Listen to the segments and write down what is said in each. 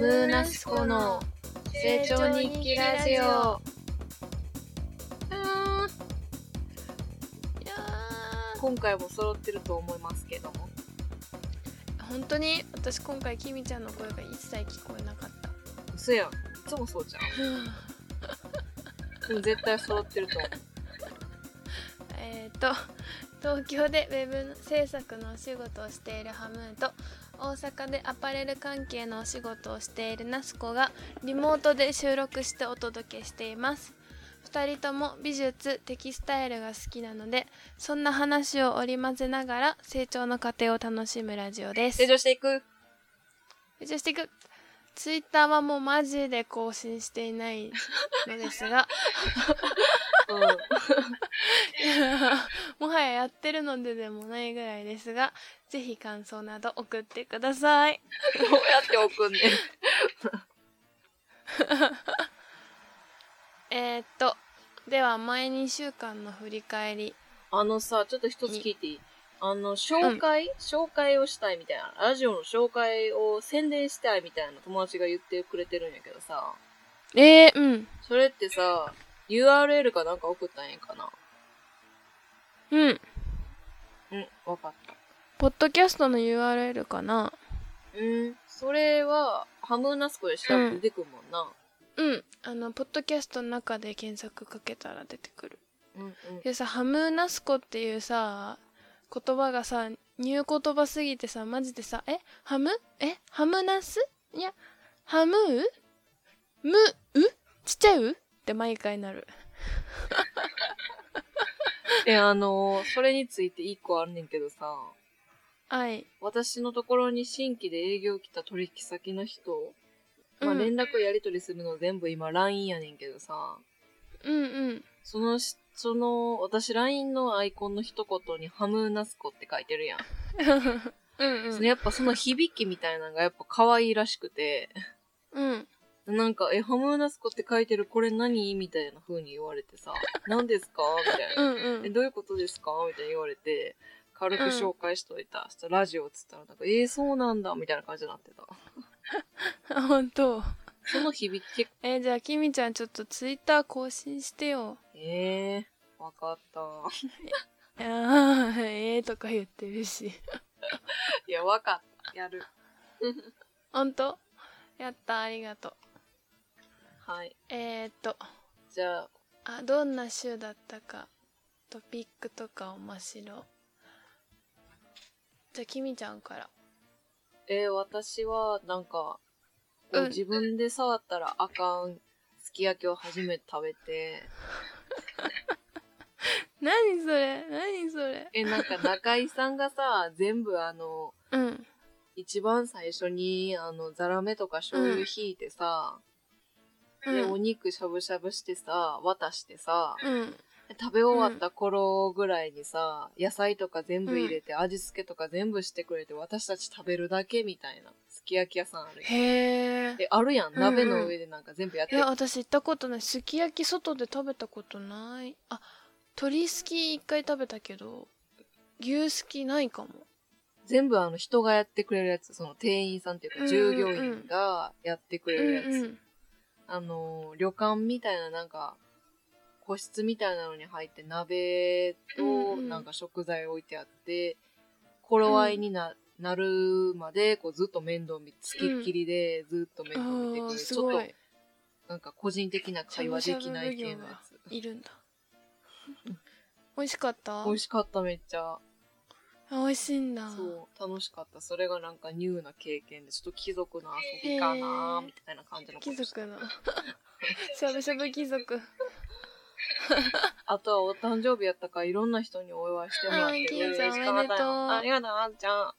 ムーナスコの成長日記ラジオ。いやー今回も揃ってると思いますけども。本当に私今回きみちゃんの声が一切聞こえなかった嘘やん。いつもそうじゃん。でも絶対揃ってると思う。えっと東京でウェブ制作のお仕事をしているハムーと大阪でアパレル関係のお仕事をしているナスコがリモートで収録してお届けしています。2人とも美術テキスタイルが好きなのでそんな話を織り交ぜながら成長の過程を楽しむラジオです。成長していく。成長していくツイッターはもうマジで更新していないのですが。もはややってるのででもないぐらいですがぜひ感想など送ってください。どうやって送んねん。えー、っとでは前2週間の振り返り。あのさ、ちょっと一つ聞いていい？あの、紹介、紹介をしたいみたいな。ラジオの紹介を宣伝したいみたいな友達が言ってくれてるんやけどさ。えー、うんそれってさ、URL かなんか送ったんやんかな？うんうん、わかった。ポッドキャストの URL かな？うん、それは、ハムナスコで調べて出てくるもんな。うんあのポッドキャストの中で検索かけたら出てくるうん、うん。でさハムナスコっていうさ言葉がさニュー言葉すぎてさマジでさえ？ハムえ？ハムナスいやハムームう？ちっちゃいう？って毎回なる。え、あのーそれについて一個あるねんけどさ、はい。私のところに新規で営業来た取引先の人、まあ、うん。連絡やり取りするの全部今 LINE やねんけどさ、うんうん。そのし、その、私 LINE のアイコンの一言にハムナスコって書いてるやん。うんうん。そのやっぱその響きみたいなのがやっぱ可愛いらしくて、うん。なんか、え、ハムナスコって書いてるこれ何？みたいな風に言われてさ、何ですか？みたいな。うんうえ、んどういうことですか？みたいに言われて、軽く紹介しといた。そしたらラジオっつったら、なんか、えー、そうなんだ、みたいな感じになってた。あ本当その響き。えじゃあきみちゃんちょっとツイッター更新してよ。えー、わかった。いやーえーとか言ってるし。いや、わかった。やる。本当？やったありがとう。はい。えー、っと。じゃあ、あどんな週だったかトピックとか面白じゃあきみちゃんから。えー、私は、なんか、自分で触ったらあかんすき焼きを初めて食べて、何それ？何それ？え、なんか中井さんがさ、全部あの、うん。一番最初に、あの、ザラメとか醤油ひいてさ、で、うん。お肉しゃぶしゃぶしてさ、渡してさ、うん。食べ終わった頃ぐらいにさ、野菜とか全部入れて、味付けとか全部してくれて、私たち食べるだけみたいな、すき焼き屋さんあるやん。へええ、あるやん。うんうん。鍋の上でなんか全部やっていや私行ったことない。すき焼き外で食べたことない。あ鶏すき一回食べたけど牛すきないかも。全部あの人がやってくれるやつ、その店員さんっていうかうんうん従業員がやってくれるやつ。うんうん。あの、旅館みたいななんか、個室みたいなのに入って鍋とうんうん。なんか食材置いてあって、頃合いにな,、なるまでこうずっと面倒見、つきっきりでずっと面倒見てくれる。ちょっとなんか個人的な会話できない系のやつ。いるんだ美味しかった？美味しかっためっちゃ。あ美味しいんだそう、楽しかった。それがなんかニューな経験で、ちょっと貴族の遊びかなみたいな感じの貴族のしゃぶしゃぶ貴族あとはお誕生日やったからいろんな人にお祝いしてもらってうんキンちゃん嬉しかったよおめでとうありがとう、あんちゃん。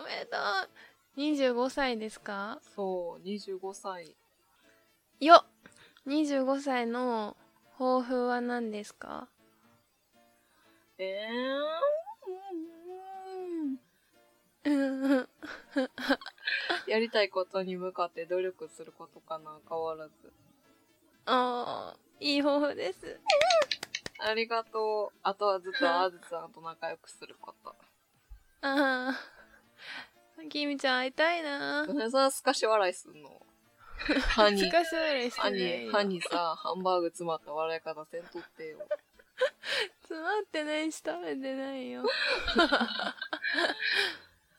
おめでとう25歳ですか？そう、25歳。よっ25歳の抱負は何ですか？えうんー、やりたいことに向かって努力することかな、変わらず。あーいい抱負ですありがとう。あとはずっとあずさんと仲良くすること。あああきみちゃん会いたいな。なんすかし笑いすんの。歯にし笑いして歯に、ないよ歯にさ、ハンバーグ詰まった笑い方せんとってよ。詰まってないし食べてないよ。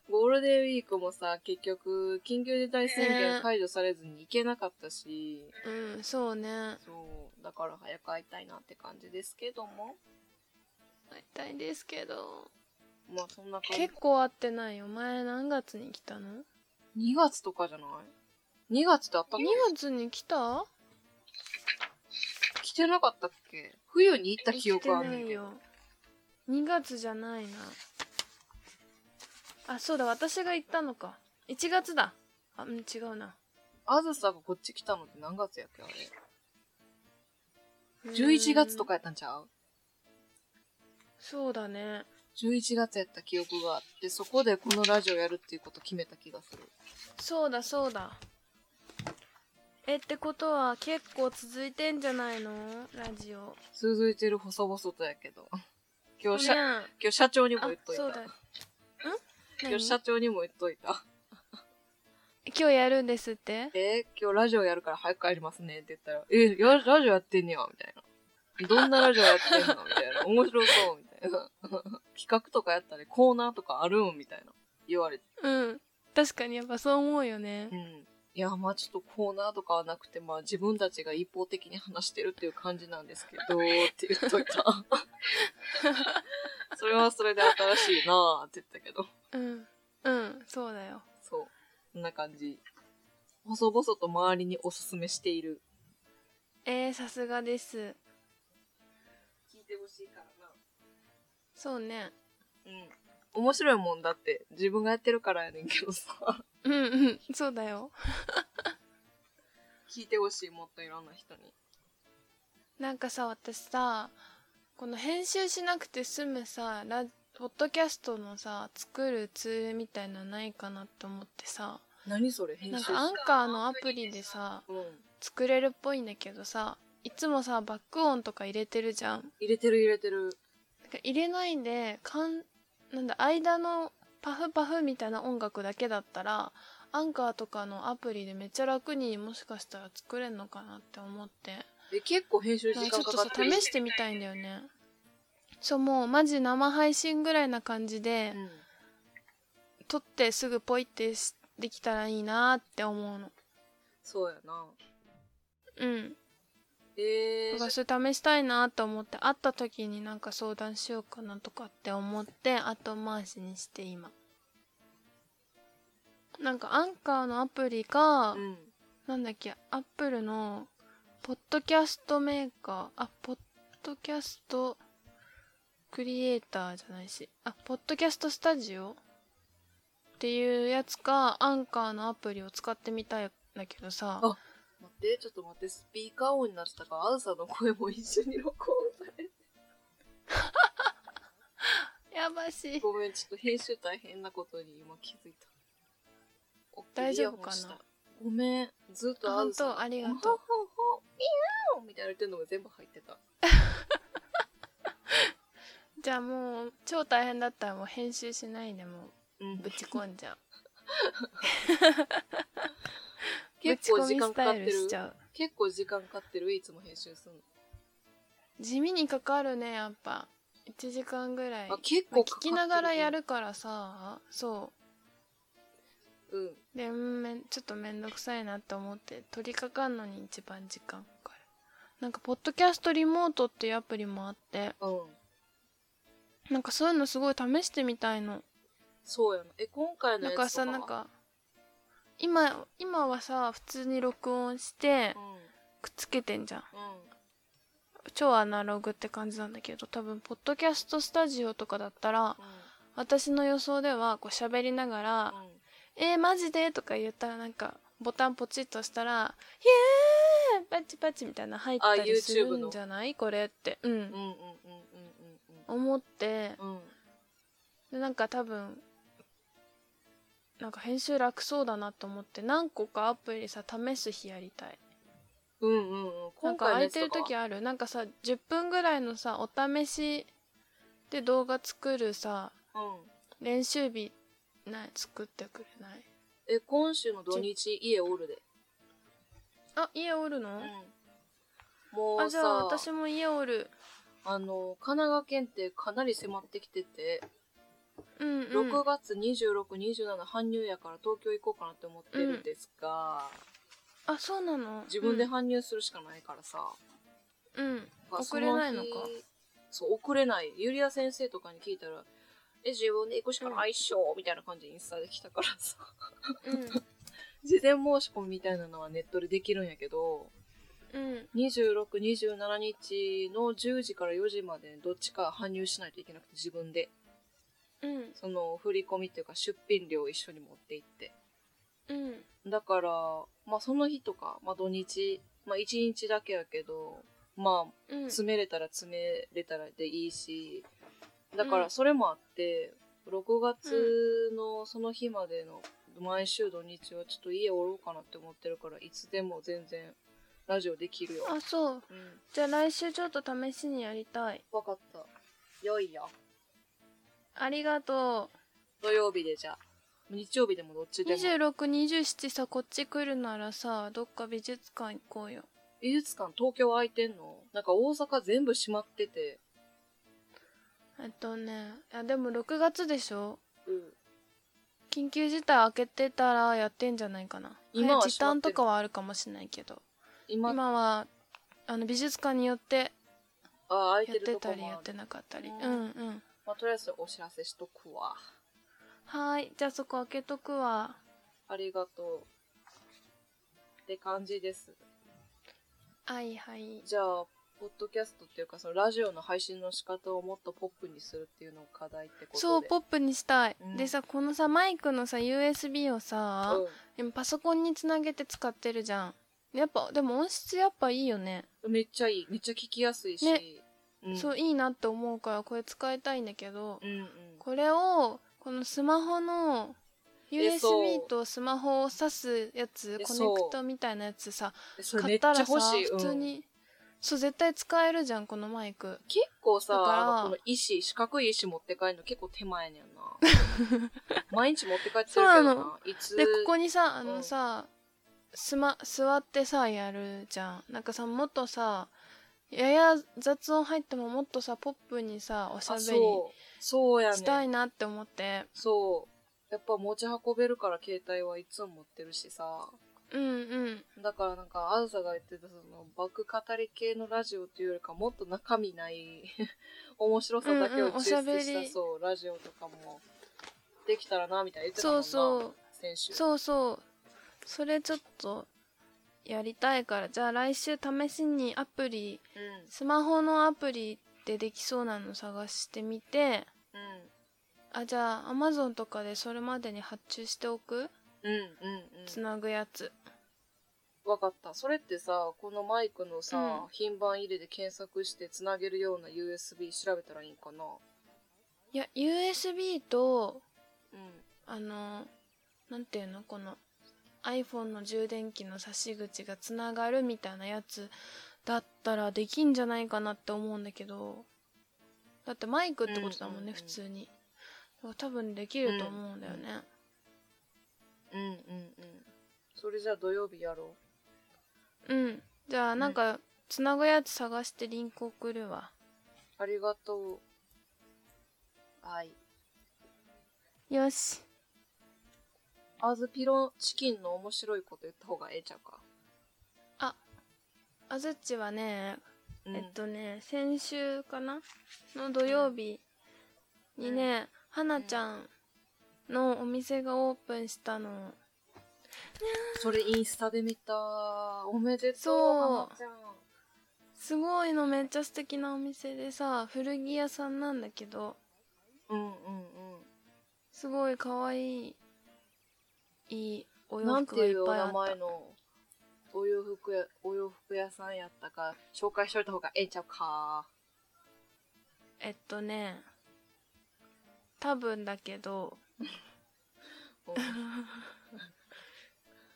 ゴールデンウィークもさ、結局、緊急事態宣言解除されずに行けなかったし、うんそうね。そう、だから早く会いたいなって感じですけども。会いたいですけどまあそんな感じ。結。構会ってないよ。前何月に来たの？2月とかじゃない ?2 月ってあったっけ？2月に来た？来てなかったっけ？冬に行った記憶あ来てんねんけど。ないよ。2月じゃないな。あそうだ。私が行ったのか。1月だ。あうん違うな。あずさがこっち来たのって何月やっけあれ？11月とかかやったんちゃう？そうだね ?11 月やった記憶があって、そこでこのラジオやるっていうこと決めた気がする。そうだそうだえってことは結構続いてんじゃないの？ラジオ続いてる細々とやけど。今日社、ね今日社長にもあ言っといた。そうだん？今何日社長にも言っといた。今日やるんですって？え今日ラジオやるから早く帰りますねって言ったら、え、やラジオやってんねや、みたいな。どんなラジオやってんの？みたいな。面白そう、みたいな。企画とかやったらコーナーとかあるんみたいな。言われて。うん確かにやっぱそう思うよねうん。いや、まあちょっとコーナーとかはなくて、まあ自分たちが一方的に話してるっていう感じなんですけど、って言っといた。それはそれで新しいなぁって言ったけど。うんうんそうだよそう。こんな感じ。細々と周りにおすすめしている。えー、さすがですそうねうん。面白いもんだって、自分がやってるからやねんけどさ。うんうんそうだよ 聞いてほしい、もっといろんな人に。なんかさ私さこの編集しなくて済むさラポッドキャストのさ作るツールみたいなのないかなって思ってさ何それ編集なんかアンカーのアプリでさうん。作れるっぽいんだけどさいつもさバック音とか入れてるじゃん入れてる入れてる。入れないんでかんなんだ間のパフパフみたいな音楽だけだったらアンカーとかのアプリでめっちゃ楽にもしかしたら作れんのかなって思ってえ、結構編集時なんかちょっとさ。試してみたいんだよねそうもうマジ生配信ぐらいな感じで、うん。撮ってすぐポイってしできたらいいなって思うのそうやな。うんえから、それ試したいなと思って会った時になんか相談しようかなとかって思って後回しにして今。なんかアンカーのアプリか、うん。なんだっけアップルのポッドキャストメーカーあポッドキャストクリエイターじゃないしあポッドキャストスタジオっていうやつかアンカーのアプリを使ってみたいんだけどさ。あ待って、ちょっと待って、スピーカー音になってたか？ら、アウサの声も一緒に録音されて。やばし。ごめん、ちょっと編集大変なことに今気づいた。大丈夫かな？ごめん、ずっとアウサ。あ本当？ありがとう。ほほほピュー！ンみたいな言ってんのが全部入ってた。じゃあもう超大変だったらもう編集しないでもうん。うぶち込んじゃう 結構時間かかってる？結構時間かかってる？いつも編集する地味にかかるねやっぱ。1時間ぐらい。の。あ、結まあ構かか。聞きながらやるからさ。そう。うん。でうんめんちょっとめんどくさいなって思って取り掛かんのに一番時間かかる。なんかポッドキャストリモートっていうアプリもあって。うん。なんかそういうのすごい試してみたいの。そうやな。え、今回のなんかやつとかは？さなん、か今今はさ普通に録音してうん。くっつけてんじゃんうん。超アナログって感じなんだけど多分ポッドキャストスタジオとかだったら私の予想ではこう喋りながらうん。「えー、マジで?」とか言ったらなんかボタンポチッとしたら「イエーイパチパチ」みたいな入ったりするんじゃない？これってうんうんうんうんうん思って。でなんか多分なんか編集楽そうだなと思って何個かアプリさ試す日やりたい。うんうんうん。なん今か空いてる時ある。なんかさ10分ぐらいのさお試しで動画作るさうん。練習日ない作ってくれない？え今週の土日家おるで。あ家おるの、うん。もうあじゃあさ私も家おる。あの神奈川県ってかなり迫ってきてて、うんうん。6月2627搬入やから東京行こうかなって思ってるんですが、あそうなの？自分で搬入するしかないからさ、うん、遅れないのか？そう遅れない。ゆりや先生とかに聞いたら「え自分で行くしかないっしょ」みたいな感じでインスタで来たからさ。うん。事前申し込みみたいなのはネットでできるんやけどうん。2627日の10時から4時までどっちか搬入しないといけなくて自分でうん。その振り込みっていうか出品料を一緒に持って行って。うん。だからまあその日とか、まあ、土日まあ1日だけやけどまあうん。詰めれたら詰めれたらでいいしだかうん。らそれもあって、6月のその日までの毎週土日はちょっと家おろうかなって思ってるからいつでも全然ラジオできるよ。あそう。うん。じゃあ来週ちょっと試しにやりたい。分かった。よいよありがと土曜日でじゃあ。日曜日でもどっちうでも。2627さこっち来るならさどっか美術館行こうよ。美術館東京空いてんの？なんか大阪全部閉まってて。えっとねいやでも6月でしょ。うん。緊急事態開けてたらやってんじゃないかな。今ははい時短閉まってる。とかはあるかもしれないけど。今。今はあの美術館によってあ空いやっててる。とこたりやってなかったり。ううんんうんまあ、とりあえずお知らせしとくわ。はーい。じゃあそこ開けとくわ。ありがとうって感じです。はいはい。じゃあポッドキャストっていうかそのラジオの配信の仕方をもっとポップにするっていうのを課題ってことで。そうポップにしたい、うん。でさこのさマイクのさ USB をさ、今パソコンにつなげて使ってるじゃん。やっぱでも音質やっぱいいよね、うん、めっちゃいい。めっちゃ聞きやすいし、ねうん、そういいなって思うからこれ使いたいんだけど、うんうん。これをこのスマホの USB とスマホを挿すやつえコネクトみたいなやつさ買ったらさ普通に、そう絶対使えるじゃんこのマイク。結構さだからあのこの石四角い石持って帰るの結構手前ねんな。毎日持って帰ってるけなどなの。いつ？でここにさあうん。のさ、すま座ってさやるじゃん。なんかさもっとさやや雑音入ってももっとさポップにさおしゃあべりしたいなって思って。そう。やっぱ持ち運べるから携帯はいつも持ってるしさ。うんうん。だからなんかあずさが言ってたそのバック語り系のラジオっていうよりかもっと中身ない 面白さだけをうんうんおしゃべり。抽出した、そうラジオとかもできたらなみたいな言ってたもんなそうそう。先週。そうそう。それちょっとやりたいからじゃあ来週試しにアプリうん。スマホのアプリでできそうなの探してみてうん。あじゃあ Amazon とかでそれまでに発注しておく？うんうんうん。つなぐやつ。わかった。それってさこのマイクのさ、うん。品番入れで検索してつなげるような USB 調べたらいいんかな？いや USB とうん。あのなんていうの？この iPhone の充電器の差し口がつながるみたいなやつだったらできんじゃないかなって思うんだけどだってマイクってことだもんね、うんうんうん。普通に。多分できると思うんだよね。うんうんうんそれじゃあ土曜日やろう。ん、じゃあなんかつなぐやつ探してリンク送るわ。うありがとう。はい。よしアズピロチキンの面白いこと言った方がええちゃうか、あずっちはねうん。えっとね先週かな？の土曜日にね、はなちゃんのお店がオープンしたの。それインスタで見た。おめでとうそう。はなちゃん。すごいのめっちゃ素敵なお店でさ古着屋さんなんだけど。うんうんすごい可愛いいいおうんなん洋服がいっていうお名ぱいあった。前の？お洋服やお洋服屋さんやったか？紹介しといた方がええんちゃうか？えっとね多分だけど。うん。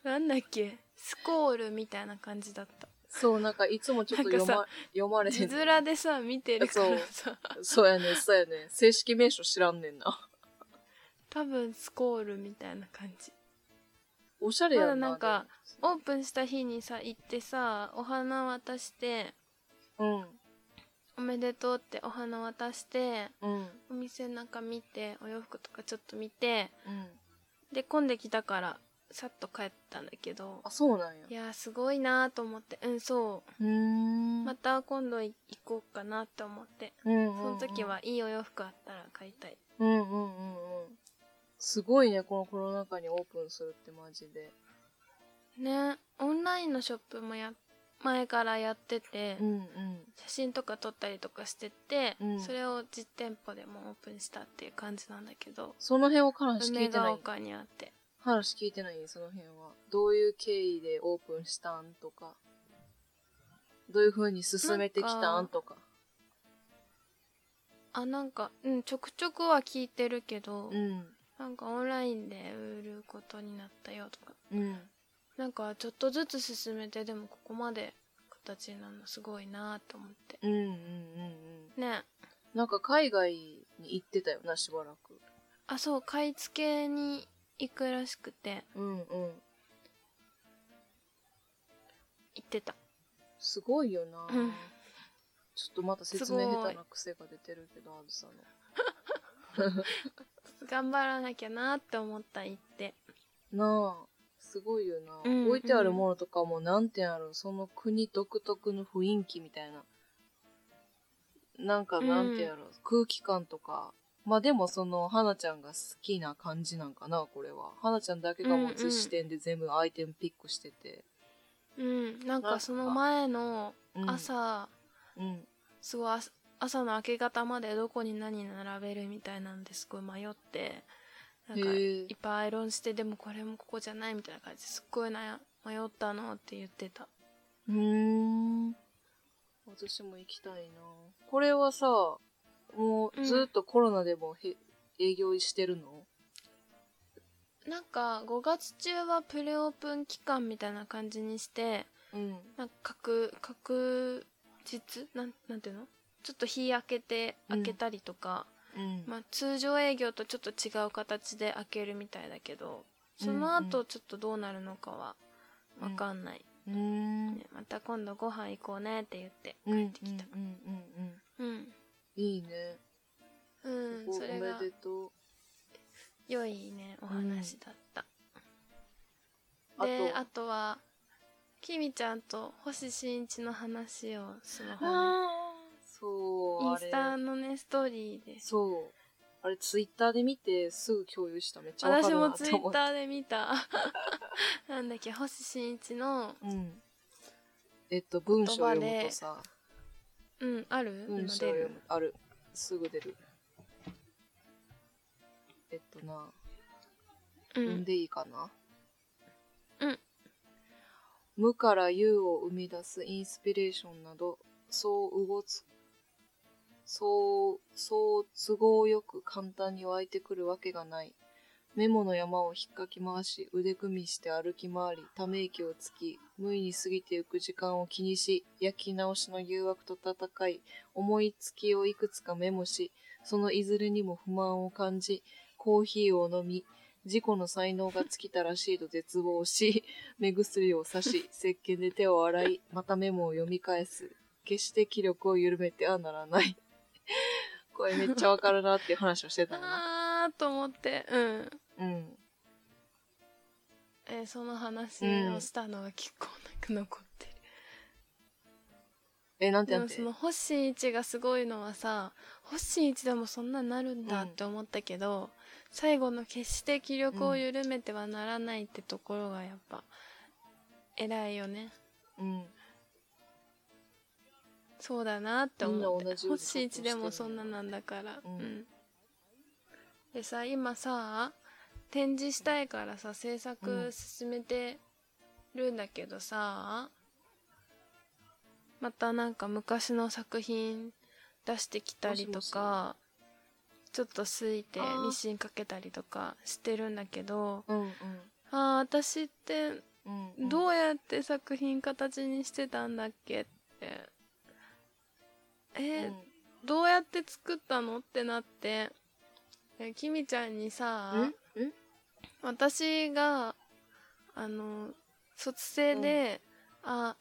なんだっけ？スコールみたいな感じだった。そうなんかいつもちょっと読なんま読まれへん字面でさ見てるからさ。そう。やねそうやね正式名称知らんねんな。多分スコールみたいな感じおしゃれやなまだなんかオープンした日にさ行ってさお花渡してうん。おめでとうってお花渡してうん。お店の中見てお洋服とかちょっと見てうん。で混んできたからさっと帰ったんだけどあそうなんや。いやーすごいなーと思ってうんそう。うーん。また今度い行こうかなって思って。うんうんうん。その時はいいお洋服あったら買いたい。うんうんうんうんすごいねこのコロナ禍にオープンするってマジで。ねオンラインのショップもや前からやってて、うんうん。写真とか撮ったりとかしてて、うん。それを実店舗でもオープンしたっていう感じなんだけどその辺を話聞梅いて。ないヶ丘にあって。話聞いてないその辺は。どういう経緯でオープンしたんとか。どういう風に進めてきたんとかあなんかうんちょくちょくは聞いてるけど、うんなんかオンラインで売ることになったよとか。うん。なんかちょっとずつ進めてでもここまで形になるのすごいなと思って。うんうんうんうん。ね。なんか海外に行ってたよなしばらく。あそう買い付けに行くらしくて。うんうん。行ってた。すごいよな、うん。ちょっとまた説明下手な癖が出てるけどあずさの 頑張らなきゃなって思った行ってなあすごいよな、うん置いてあるものとかもなんてやろ。その国独特の雰囲気みたいな。なんかなんてやろ、空気感とか。まあでもその花ちゃんが好きな感じなんかなこれは。花ちゃんだけが持つ視点で全部アイテムピックしてて、うん。なん。なんかかその前のうん、朝、うん。すごい朝朝の明け方までどこに何並べるみたいなんですごい迷ってなんかいっぱいアイロンしてでもこれもここじゃないみたいな感じです。っごい悩迷ったのって言ってた。うーん。私も行きたいな。これはさもうずっとコロナでもへ、営業してるの？なんか5月中はプレオープン期間みたいな感じにしてうん。なんか確確実？なんなんていうの？ちょっと日開けてうん開けたりとか、うん。まあ、通常営業とちょっと違う形で開けるみたいだけどその後ちょっとどうなるのかはわかんない、うーん。ねまた今度ご飯行こうねって言って帰ってきた。うんうんうんうん。いいね。うん、それがでと良いねお話だった、うでああとはきみちゃんと星新一の話をスマホであそうインスタのねストーリーで。そう。あれツイッターで見てすぐ共有した。めっちゃ私もツイッターで見た。なんだっけ星新一のうん。えっと文章読むとさ。うんある？文章読むある。すぐ出る。えっとな。う読んんでいいかな？うん。無から有を生み出すインスピレーションなどそう動つそうそう都合よく簡単に湧いてくるわけがない。メモの山を引っかき回し腕組みして歩き回りため息をつき無意に過ぎてゆく時間を気にし焼き直しの誘惑と戦い思いつきをいくつかメモしそのいずれにも不満を感じコーヒーを飲み自己の才能が尽きたらしいと絶望し目薬をさし石鹸で手を洗いまたメモを読み返す。決して気力を緩めてはならない。これめっちゃわかるなっていう話をしてたのなあーと思って。うん。うん。えーその話をしたのが結構なく残ってる、えなんてなんて？でもその星新一がすごいのはさ星新一でもそんなになるんだって思ったけど、最後の決して気力を緩めてはならないってところがやっぱ偉いよね。うんそうだなって思って。星新一でもそんななんだから。うん。うん。でさ今さ展示したいからさ制作進めてるんだけどさ、またなんか昔の作品出してきたりとかちょっとすいてミシンかけたりとかしてるんだけどうんうん。あー私ってうんうん。どうやって作品形にしてたんだっけってえーうん。どうやって作ったの？ってなって。えきみちゃんにさん？ん？私があの卒生で、あ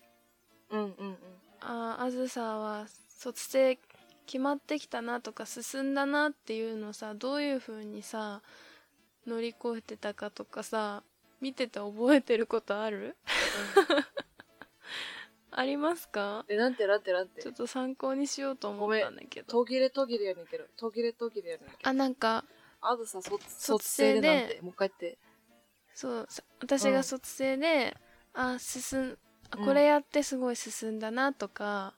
うんうんうん。ああずさは卒生決まってきたなとか進んだなっていうのさどういう風にさ乗り越えてたかとかさ見てて覚えてることある？ありますか？え、なんてなんてなんて？ちょっ。と参考にしようと思ったんだけど途切れ途切れやねんけど。途切れ途切れやねんけど。あなんかあずさ、卒卒卒生で生でなんて？もう一回言って。そうさ私が卒生で、あ進んあうんこれやってすごい進んだなとか、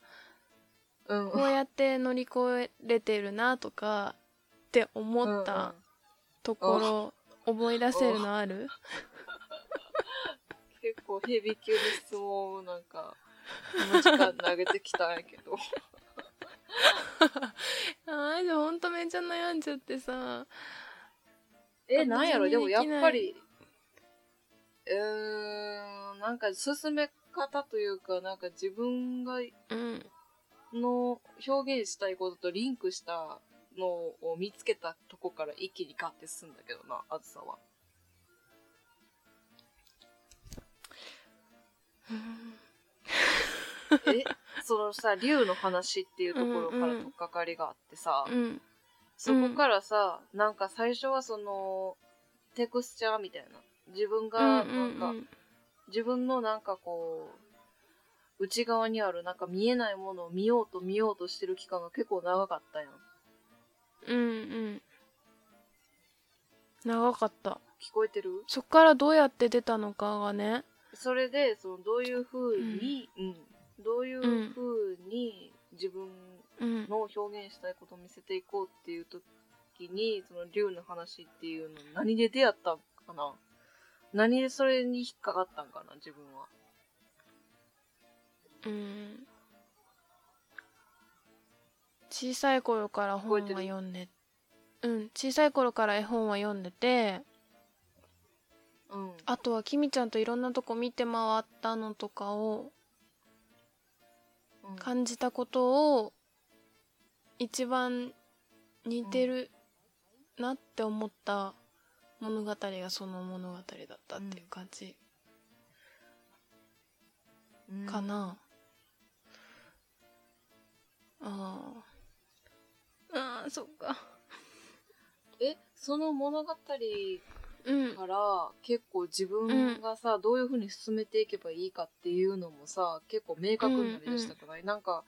うん。こうやって乗り越えれてるなとかって思ったところ、思い出せるのある？結構ヘビー級の質問をなんか、この時間投げてきたんやけど。ああでもほんとめっちゃ悩んじゃってさえ、なんやろ？私でもやっぱり、うーん、なんか進め方というか、なんか自分がうんの表現したいこととリンクしたのを見つけたとこから一気にガッて進んだけどな、あずさは。え、そのさ、竜の話っていうところからとっかかりがあってさ、うん。そこからさ、なんか最初はその、テクスチャーみたいな。自分が、うんなんか、自分のなんかこう、内側にあるなんか見えないものを見ようと見ようとしてる期間が結構長かったやん。うんうん。長かった。聞こえてる？そっからどうやって出たのかがね。それで、その、どういう風に、うん、どういう風に自分うん。の表現したいことを見せていこうっていう時に、その竜の話っていうの何で出会ったんかな？何でそれに引っかかったんかな？自分は。うん。小さい頃から本は読んでうん。小さい頃から絵本は読んでてうん。あとはきみちゃんといろんなとこ見て回ったのとかをうん感じたことを一番似てるなって思った物語がその物語だったっていう感じうん。かな、あー。あーそっか。え、その物語うん。から結構自分がさ、どういう風に進めていけばいいかっていうのもさ、結構明確になりだしたくない、なんか、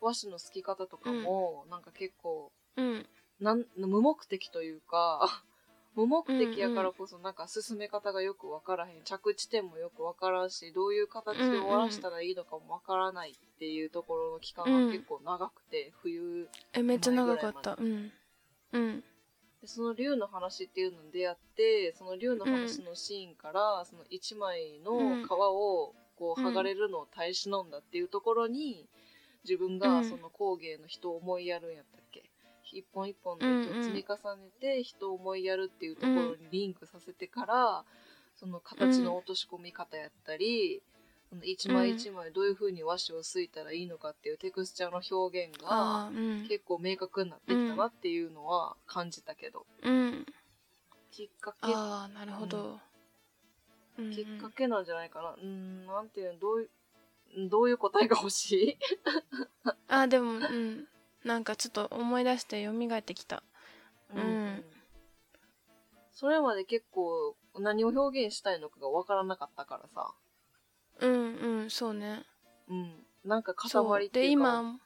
和紙の好き方とかも、なんか結構、うん。なん無目的というか、無目的やからこそなんか進め方がよくわからへん。着地点もよくわからんし、どういう形で終わらしたらいいのかもわからないっていうところの期間が結構長くて、冬えめっちゃ長かった。うん。うんでその竜の話っていうのに出会ってその竜の話のシーンから、その一枚の皮をこううん剥がれるのを耐え忍んだっていうところに自分うん。がその工芸の人を思いやるんやったっけ？一本一本の糸を積み重ねて人を思いやるっていうところにリンクさせてから、その形の落とし込み方やったり、一枚一枚どういう風に和紙をすいたらいいのかっていうテクスチャーの表現が結構明確になってきたなっていうのは感じたけど、うん。きっかけ？ああなるほど、うん。うんきっかけなんじゃないかな？うんなんていうの？どういうどういう答えが欲しい？あでもうん。なんかちょっと思い出して蘇ってきた。うん。それまで結構何を表現したいのかがわからなかったからさうんうんそうね。うん。なんか塊っていうか。で今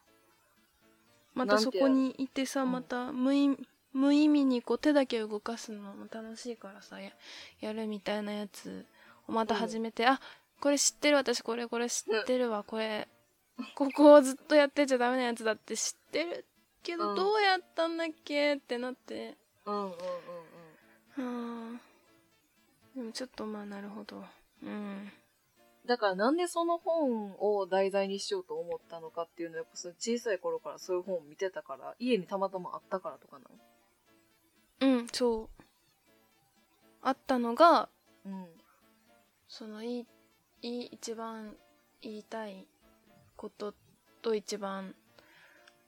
またそこにいてさうん。また無意無意味にこう手だけ動かすのも楽しいからさややるみたいなやつをまた始めて、あこれ知ってる私これこれ知ってるわ、これ。ここをずっとやってちゃダメなやつだって知ってるけど、うん。どうやったんだっけってなって。うんうんうんはあでもちょっとまあなるほど。うんだからなんでその本を題材にしようと思ったのかっていうのはやっぱその小さい頃からそういう本を見てたから家にたまたまあったからとかなうんそう。あったのがのそのいいいい一番言いたいことと一番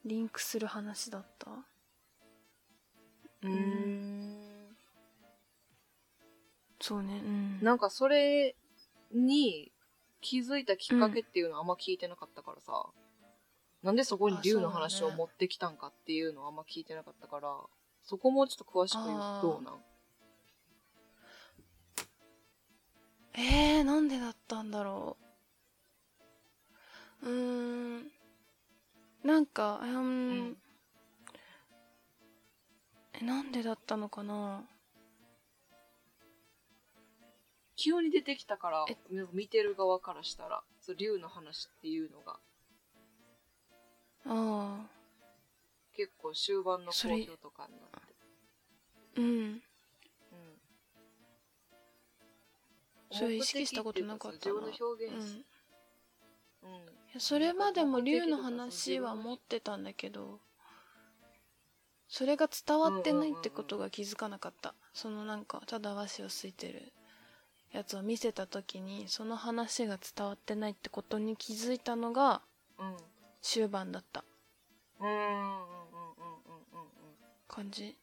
リンクする話だった？うーん。そうねうん。なんかそれに気づいたきっかけっていうのはあんま聞いてなかったからさ、なんでそこに竜の話を持ってきたんかっていうのはあんま聞いてなかったから、そこもうちょっと詳しく言うどうなん？えー、なんでだったんだろう。うーん。なんかうん、うん。えなんでだったのかな？急に出てきたからえ、見てる側からしたら、そう竜の話っていうのが。ああ。結構終盤の好評とかになって。うん。うん。それ意識したことなかったな。自分の表現し、うん。いうん。やそれまでも竜の話は持ってたんだけどそれが伝わってないってことが気づかなかった、そのなんかただ和紙をすいてるやつを見せた時にその話が伝わってないってことに気づいたのがうん。終盤だった。うんうんうんうんうんうんうん感じ。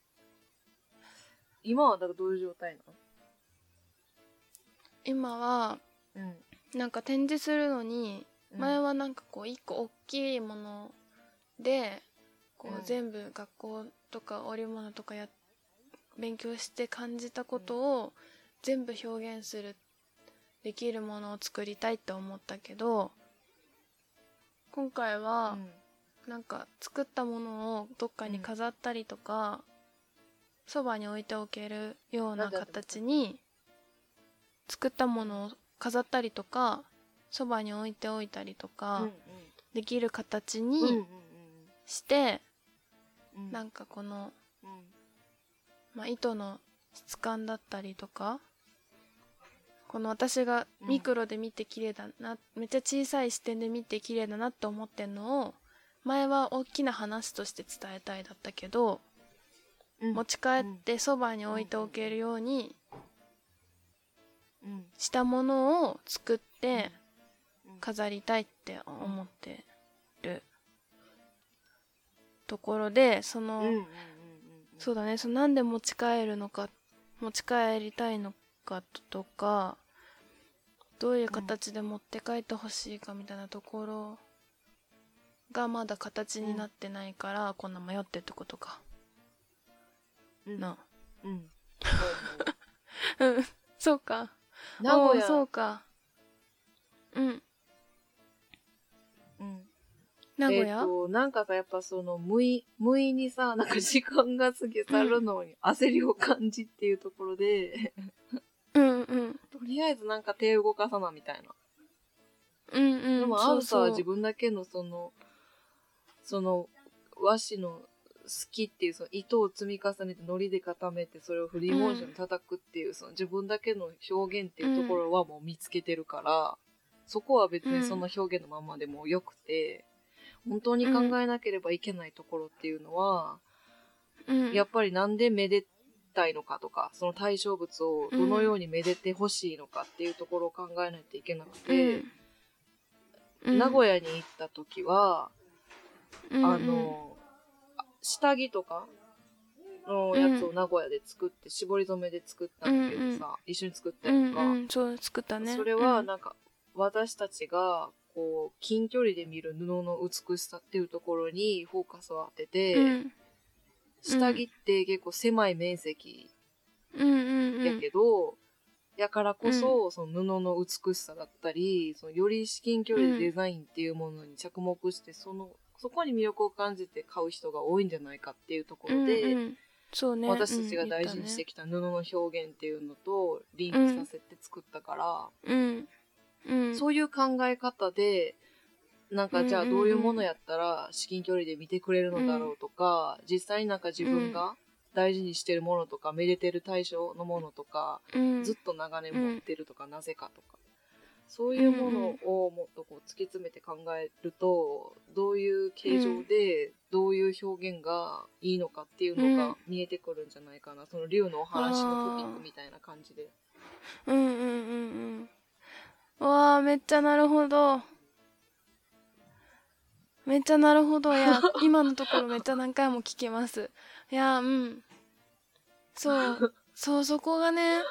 今はだからどういう状態な今はのなんか展示するのにうん。前はなんかこう一個大きいものでこううん。全部学校とか織物とかや勉強して感じたことを全部表現するできるものを作りたいって思ったけど今回はなんか作ったものをどっかに飾ったりとかそばに置いておけるような形に作ったものを飾ったりとかそばに置いておいたりとうんかできる形うんうんうんにしてうん。なんかこの、うん。まあ、糸の質感だったりとかこの私がミクロで見て綺麗だな、めっちゃ小さい視点で見て綺麗だなって思ってんのを前は大きな話として伝えたいだったけどうん。持ち帰ってそばに置いておけるようにうん。したものを作ってうん。飾りたいって思ってるところでその、うんうんうんうん。そうだねそのなんで持ち帰るのか持ち帰りたいのかとかどういう形で持って帰ってほしいかみたいなところがまだ形になってないから、こんな迷ってってことか。うん。な。うん。う んそうか。名古屋。そうか。うん。うん。名古屋、えっと、なんかさ、やっぱその、無意、無意にさ、なんか時間が過ぎ去るのに焦りを感じっていうところで、うんうん。とりあえずなんか手動かさなみたいな。うんうん。でも、アウトそう。そうは自分だけのその、その、和紙の好きっていう、その糸を積み重ねて糊で固めて、それをフリーモーションで叩くっていう、その自分だけの表現っていうところはもう見つけてるから、そこは別にその表現のままでもよくて、本当に考えなければいけないところっていうのは、うん。やっぱりなんでめでたいのかとか、その対象物をどのようにめでてほしいのかっていうところを考えないといけなくて、うん。名古屋に行った時は、うんあの、下着とかのやつを名古屋で作って、絞り染めで作ったんだけどさ、一緒に作ったうんりとか、うんそう作ったね。それはなんか私たちがこう近距離で見る布の美しさっていうところにフォーカスを当てて、うん下着って結構狭い面積うんうんうん。やけど、やからこそ、その布の美しさだったり、そのより至近距離でデザインっていうものに着目して、その、そこに魅力を感じて買う人が多いんじゃないかっていうところで、うんうんそうね。私たちが大事にしてきた布の表現っていうのとリンクさせて作ったから、うん。うん。そういう考え方で、なんかじゃあどういうものやったら至近距離で見てくれるのだろうとか、実際になんか自分が大事にしてるものとか、めでてる対象のものとか、うん。ずっと長年持ってるとか、なぜかとか。そういうものをもっとこう突き詰めて考えると、どういう形状で、どういう表現がいいのかっていうのが見えてくるんじゃないかな。その竜のお話のトピックみたいな感じで。うんうんうんうん。わあめっちゃなるほどめっちゃなるほど。いや 今のところめっちゃ何回も聞きます。いやうん。そう。そうそこがね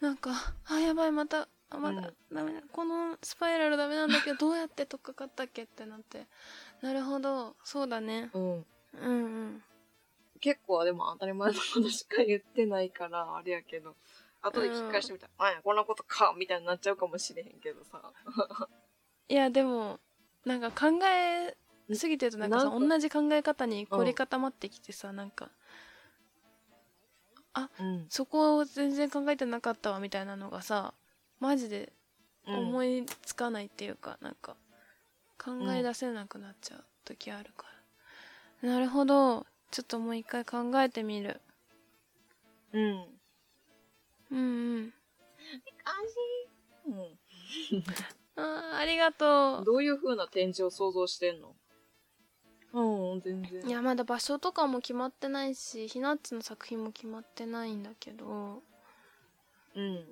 なんかあやばいまたあまだ、うん。ダメだ。このスパイラルダメなんだけどどうやって取っかかったっけってなって。なるほど。そうだね。うん。うんうん。結構でも当たり前のことしか言ってないから、あれやけど、後で聞き返してみたら、あ、や、こんなことか、みたいになっちゃうかもしれへんけどさ。いやでもなんか考えすぎてるとなんかさ同じ考え方に凝り固まってきてさ、なんかうん。そこを全然考えてなかったわみたいなのがさマジで思い、いつかないっていうか、なんか考え出せなくなっちゃう時あるから、なるほど。ちょっともう一回考えてみる。うん。うんうん。うん。あーありがとどういう風な展示を想像してんの？うん、全然。ういやまだ場所とかも決まってないしひなっちの作品も決まってないんだけどうん。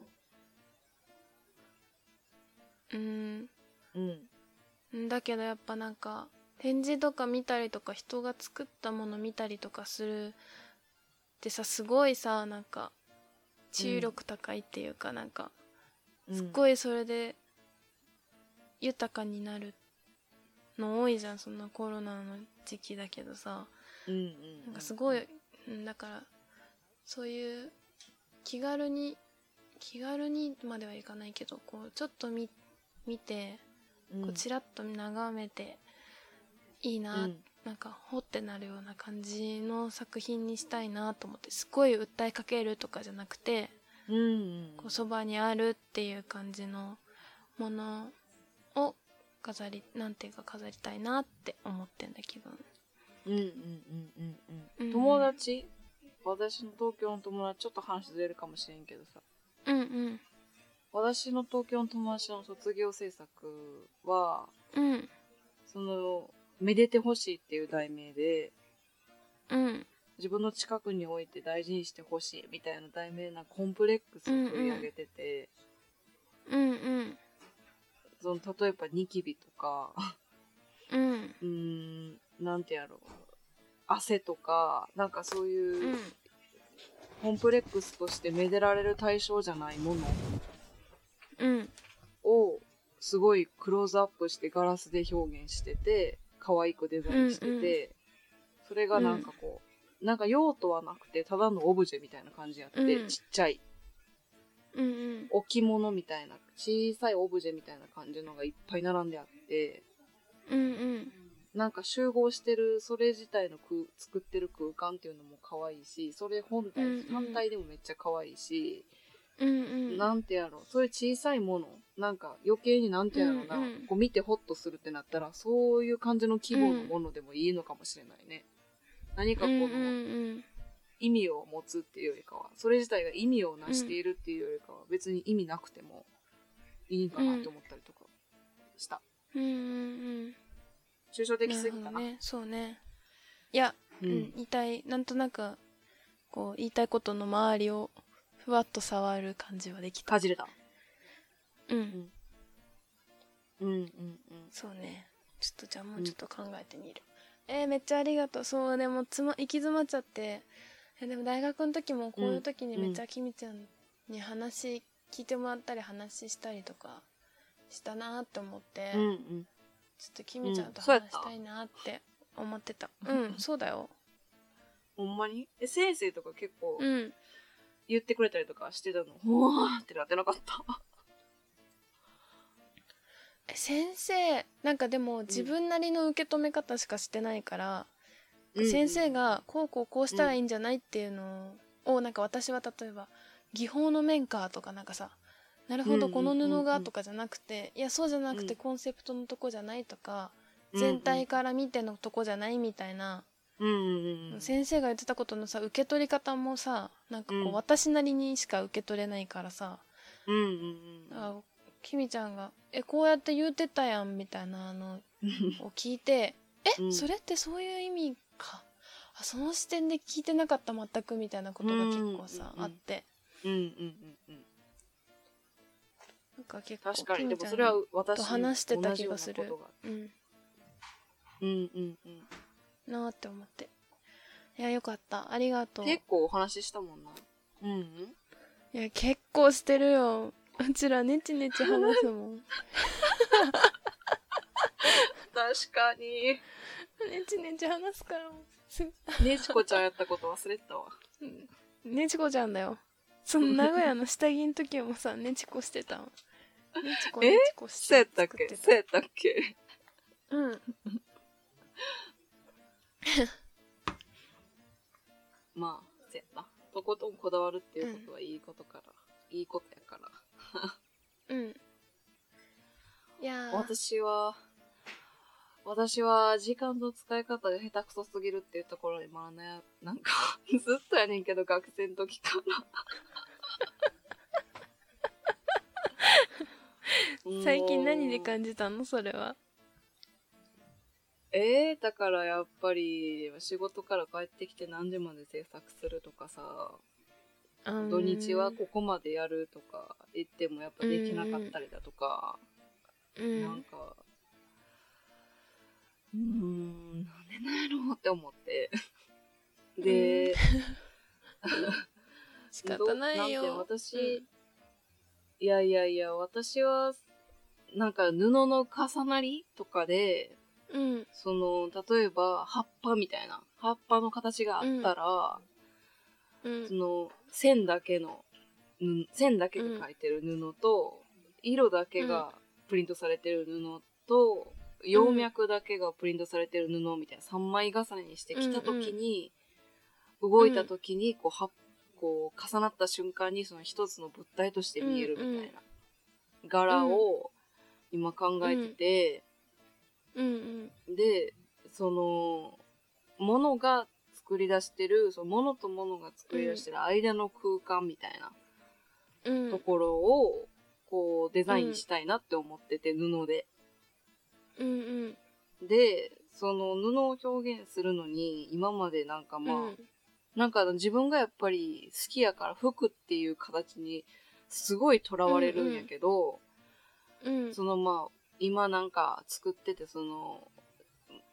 うんうん。だけどやっぱなんか展示とか見たりとか人が作ったもの見たりとかするってさすごいさなんか治癒力高いっていうかなんかすっい。ごいそれで豊かになるの多いじゃんそんなコロナの時期だけどさうんうん。なんかすごい、うんだからそういう気軽に気軽にまではいかないけどこうちょっと見見てうん、こうちらっと眺めていいな、うんなんかほってなるような感じの作品にしたいなと思ってすごい訴えかけるとかじゃなくてうんうん。こうそばにあるっていう感じのものを飾りなんていうか飾りたいなって思ってんだけどうんうんうんうんううん。ん。友達？私の東京の友達、ちょっと話ずれるかもしれんけどさ。うんうん。私の東京の友達の卒業制作は、うん。その、めでてほしいっていう題名で、うん。自分の近くに置いて大事にしてほしいみたいな題名なコンプレックスを取り上げてて、うんうんその例えばニキビとか、うん。うーん、なんてやろう、汗とか、なんかそういうう、コンプレックスとしてめでられる対象じゃないものうん。を、すごいクローズアップしてガラスで表現してて、可愛くデザインしてて、それがなんかこう、なんか用途はなくて、ただのオブジェみたいな感じやって、うん。ちっちゃい。うんうん。置物みたいな、小さいオブジェみたいな感じのがいっぱい並んであって、うんうん。なんか集合してる、それ自体の空作ってる空間っていうのも可愛いし、それ本体、うんうん。反対でもめっちゃ可愛いし、うんうん。なんてやろう、そういう小さいもの、なんか余計になんてやろうな、うんうんこう見てホッとするってなったら、そういう感じの規模のものでもいいのかもしれないね。何かこうんうんうのん。意味を持つっていうよりかは、それ自体が意味を成しているっていうよりかは、別に意味なくてもいいかなって思ったりとかした。うんうんうん。抽象的なすぎたな。ね。そうね。いや、ううんん、言いたいなんとなくこう言いたいことの周りをふわっと触る感じはできた。かじれた。うん、うん。うんうんそうね。ちょっとじゃあもうちょっと考えてみる、えー、めっちゃありがとう。そうでもつま行き詰まっちゃって。えでも大学の時もこういう時にめっちゃきみちゃんに話聞いてもらったり話したりとかしたなって思って、うん。うん。うん。ちょっときみちゃんと話したいなって思ってた。うん。そうだよ。ほんまに？え、先生とか結構うん。言ってくれたりとかしてたの、うわーってなってなかった？え先生なんかでも自分なりの受け止め方しかしてないから、先生がこうこうこうしたらいいんじゃないっていうのをなんか私は例えば技法の面かとかなんかさなるほどうんこの布がとかじゃなくていやそうじゃなくてうん。コンセプトのとこじゃないとかうん全体から見てのとこじゃないみたいな。先生が言ってたことのさ受け取り方もさなんかこう私なりにしか受け取れないからさあきみちゃんが「えこうやって言うてたやん」みたいなのうん。を聞いて「え、うん。それってそういう意味か。あその視点で聞いてなかった全く」みたいなことが結構さ、うん。あってうんうんうんうん。なんか結構確かに。でもそれは私と話してた気がする。うん。うんうんうん。なーって思って。いやよかった。ありがとう。結構お話ししたもんな。うんいや結構してるよ。うちらネチネチ話すもん。確かに。ネチネチ話すから。ねちこちゃんやったこと忘れてたわ。ねちこちゃんだよその名古屋の下着の時もさねちこしてたわねちこえ？ねちこしてそうやったっけ？作そうやったっけ？うん。まあそうやな。とことんこだわるっていうことはいいことから、いいことやから。うん。いやー。私は私は時間の使い方が下手くそすぎるっていうところにまあねなんか ずっとやねんけど学生の時から。最近何で感じたの？それは。えー、だからやっぱり仕事から帰ってきて何時まで制作するとかさ。土日はここまでやるとか言ってもやっぱできなかったりだとか、うん。なんかうーんなんでなんやろうって思って。で、仕方ないよ。どなんて私、いやいやいや私はなんか布の重なりとかでうん。その例えば葉っぱみたいな葉っぱの形があったら、うん。その線だけのぬ線だけが描いてる布と、色だけがプリントされてる布と、葉脈だけがプリントされてる布みたいな3枚重ねにしてきた時に、動いた時にこうはこう重なった瞬間にその一つの物体として見えるみたいな柄を今考えてて、うんでそのものが作り出してるそのものとものが作り出してる間の空間みたいなところをこうデザインしたいなって思ってて、布で。うんうん。でその布を表現するのに今までなんかまあ、うん。なんか自分がやっぱり好きやから服っていう形にすごいとらわれるんやけど、うんそのまあ今なんか作っててその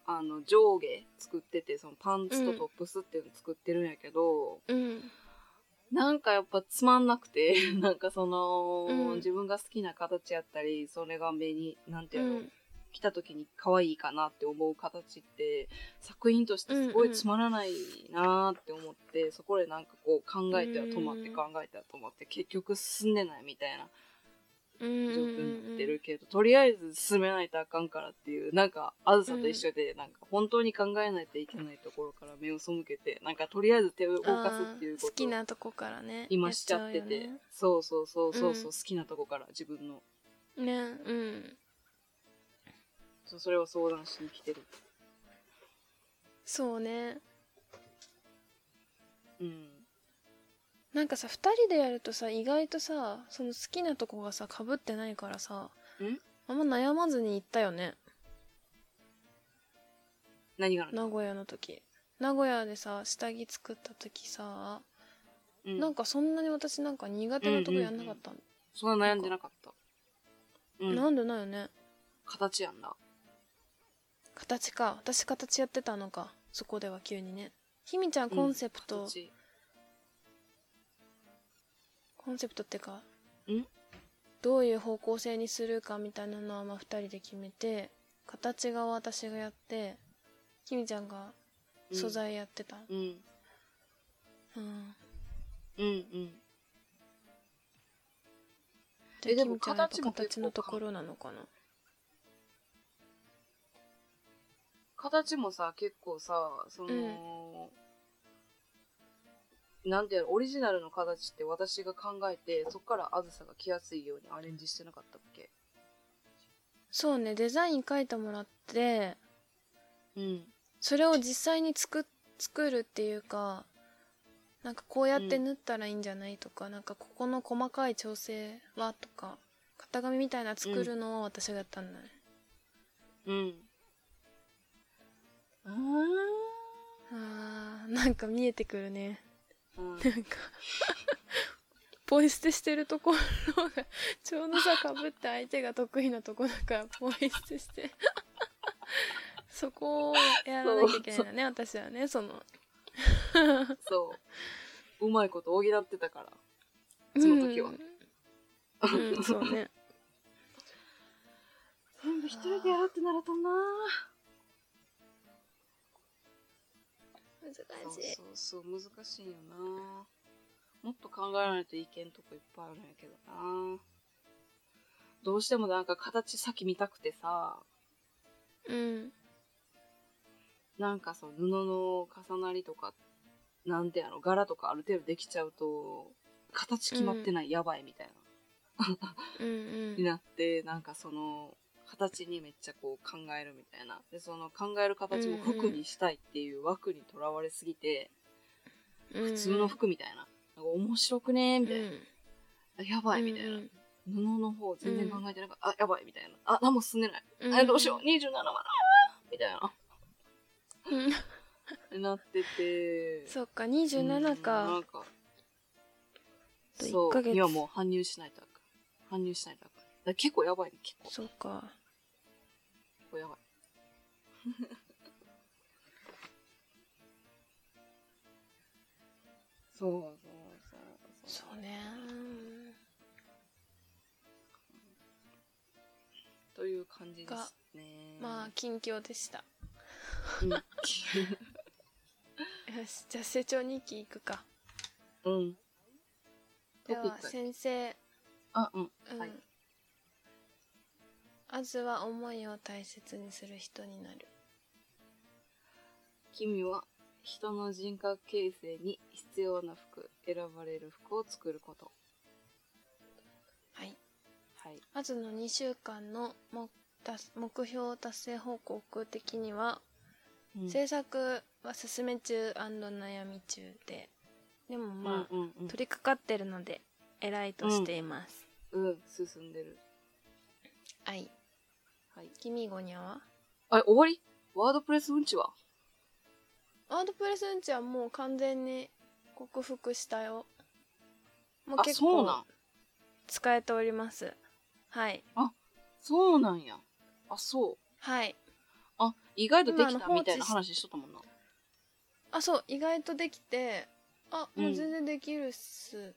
あの上下作っててそのパンツとトップスっていうの作ってるんやけど、うん。なんかやっぱつまんなくてなんかその、うん。自分が好きな形やったりそれが目になんていうの、うん来た時に可愛いかなって思う形って作品としてすごいつまらないなーって思って、そこでなんかこう考えては止まってうん考えては止まって結局進んでないみたいなうん状況になってるけど、とりあえず進めないとあかんからっていうなんかあずさと一緒で、なんか本当に考えないといけないところから目を背けてなんかとりあえず手を動かすっていうこと好きなとこからね今しちゃってて。やっそうそうそうそうそう、うん。好きなとこから自分の。ねうんそうそれを相談しに来てる。そうね。うん。なんかさ2人でやるとさ意外とさその好きなとこがさかぶってないからさん？あんま悩まずに行ったよね。何があるの、名古屋の時。名古屋でさ下着作った時さ、うん、なんかそんなに私なんか苦手なとこやんなかったの、そんな悩んでなかった。うん。なんでないよね？形やんな形か。私形やってたのか。そこでは急にね。ひみちゃんコンセプト、形。コンセプトってか。ん？どういう方向性にするかみたいなのはまあ2人で決めて形が私がやってひみちゃんが素材やってた。うん。うん、うんうん。でえでも形のところなのかな形もさ結構さその、なんていうのオリジナルの形って私が考えてそっからあずさが着やすいようにアレンジしてなかったっけ？そうねデザイン書いてもらってうん。それを実際に作っ作るっていうかなんかこうやって縫ったらいいんじゃないとか、なんかここの細かい調整はとか型紙みたいな作るのを私がやったんだね、うん。うあーなんか見えてくるね。ーん。なんか ポイ捨てしてるところがちょうどさかぶって相手が得意なとこだからポイ捨てして。そこをやらなきゃいけないんだね私はねその。そう。うまいこと補ってたから。その時は。うん、うん、そうね。全部一人でやるってなるとな難しい。そうそう、難しいよな。もっと考えないといけんとこいっぱいあるんやけどな。どうしてもなんか形先見たくてさ、うん。なんかそう、布の重なりとか、なんてやろ、柄とかある程度できちゃうと、形決まってない、やばいみたいな。うんうん。になって、なんかその、形にめっちゃこう考えるみたいな。で、その考える形も服にしたいっていう枠にとらわれすぎて、普通の服みたいな。なんか面白くねーみたいな。あやばいみたいな。布の方全然考えてなかった。あ、やばいみたいな。あ、何も進んでない。うんあ、どうしよう。27万みたいな。うんなってて。そっかうん27なかんか。そう。今もう搬入しないとあかん。搬入しないと結構やばいね、結構。そっか結構やばい。そうそうそうそうねという感じですね。まあ近況でしたうん。よしじゃあ成長日記いくかうん。では先生あ、うん。うん、はい。まずは思いを大切にする人になる。君は人の人格形成に必要な服、選ばれる服を作ること。はい。はい。まずの2週間の目達目標達成報告的には、うん。制作は進め中悩み中ででもまあ、うんうんうん取り掛かってるので偉いとしています、うん、進んでる。はいはい。君ゴニャは？あ、終わり？ワードプレスうんちは？ワードプレスうんちはもう完全に克服したよ。もうあ、結構そうなん？使えております。はい。そうなんや。あ、そう。はい。あ、意外とできたみたいな話しとったもんな。あそう意外とできてあもううん全然できるっす、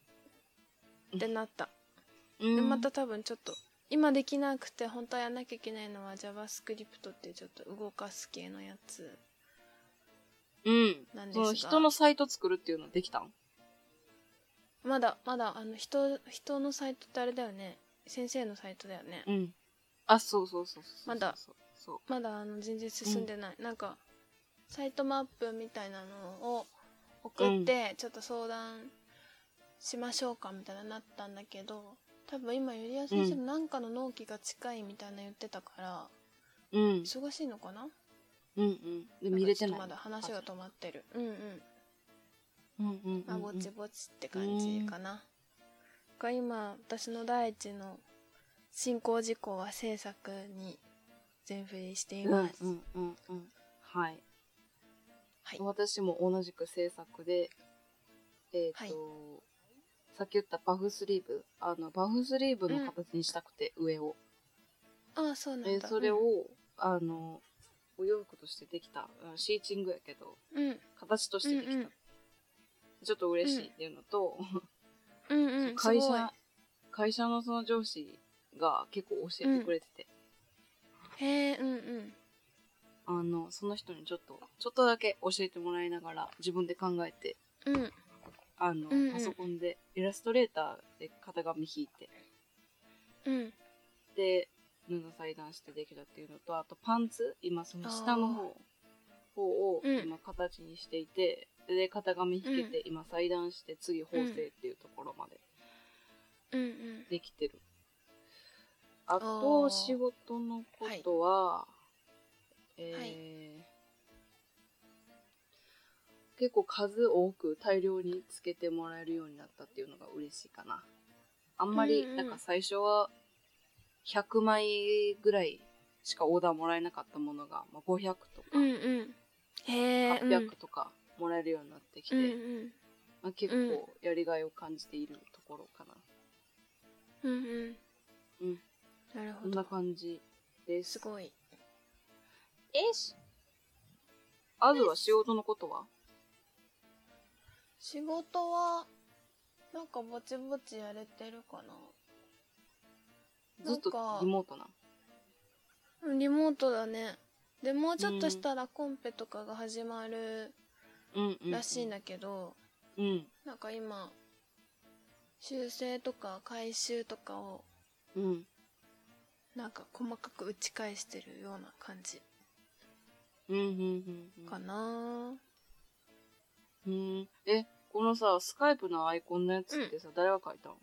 ってなった。うん。でまた多分ちょっと今できなくて本当はやんなきゃいけないのは JavaScript っていうちょっと動かす系のやつうん。なんですがその人のサイト作るっていうのできたん？まだまだあの人人のサイトってあれだよね先生のサイトだよね、うん。あ、そうそうそうそうそう。まだ。まだあの全然進んでない、なんかサイトマップみたいなのを送ってちょっと相談しましょうかみたいななったんだけど多分今ゆりや先生のなんかの納期が近いみたいな言ってたから、うん。忙しいのかな？うんうん。で、見れてない。まだ話が止まってるうんうんうんうんうんうん。まあぼちぼちって感じかな、が今私の第一の進行事項は制作に全振りしています、うんうんうんうん。はい。はい私も同じく制作で、えっ、と、はいさっき言ったパフスリーブ、あの、パフスリーブの形にしたくて、上を。ああそうなんだ。でそれを、あの、お洋服としてできた、うんシーチングやけど、うん。形としてできた。うんうん。ちょっと嬉しいっていうのと、うんうん会すごい。社、会社のその上司が結構教えてくれてて、へえうんうん。あの、その人にちょっと、ちょっとだけ教えてもらいながら、自分で考えて、うんあの、うんうん。パソコンで、イラストレーターで型紙引いて、うん。で、布裁断してできたっていうのと、あとパンツ、今その下の方、方をうん。今形にしていて、で、型紙引けて、今裁断して、次縫製っていうところまでうんうん。できてる。ああと、ー仕事のことは、えー結構数多く大量につけてもらえるようになったっていうのが嬉しいかな。あんまり、なんか最初は100枚ぐらいしかオーダーもらえなかったものが、まあ、500とかうんうんへえ800とかもらえるようになってきて、うんうんまあ、結構やりがいを感じているところかな。うんうんうん。なるほこんなど感じです。すごいえし。あずは仕事のことは？仕事はなんかぼちぼちやれてるかな？ずっとリモートな？うんリモートだねでもうちょっとしたらコンペとかが始まるうんうん。らしいんだけど、うん。なんか今修正とか回収とかをうん。なんか細かく打ち返してるような感じうん。うん。うん。かな、うん。え、このさ、スカイプのアイコンのやつってさ、誰が書いたの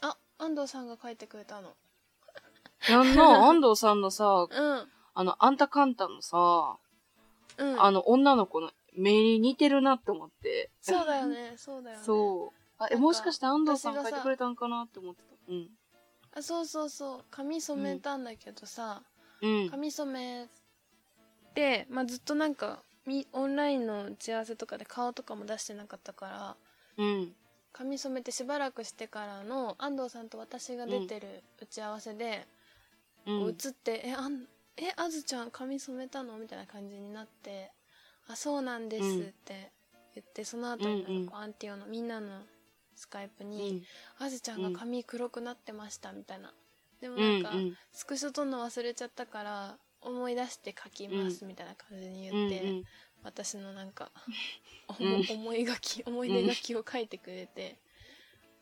あ安藤さんが書いてくれたのやんな、安藤さんのさ、うんあの、あんたかんたのさ、うんあの、女の子の目に似てるなって思って。そうだよねそうだよねそう。あ、え、もしかして安藤さん書いてくれたんかなって思ってた。うん。あそうそうそう髪染めたんだけどさ、うん。髪染めで、まあ、ずっとなんかみオンラインの打ち合わせとかで顔とかも出してなかったからうん。髪染めてしばらくしてからの安藤さんと私が出てる打ち合わせで、うん。映って「えあんえあずちゃん髪染めたの?」みたいな感じになって「あそうなんです」って言って、その後になんかこうアンティオのみんなのスカイプうにん。「あずちゃんが髪黒くなってました」みたいな。でもなんか、うん。スクショ撮るの忘れちゃったから思い出して書きますみたいな感じに言って、うん。私のなんか、うん思い書き思い出書きを書いてくれて、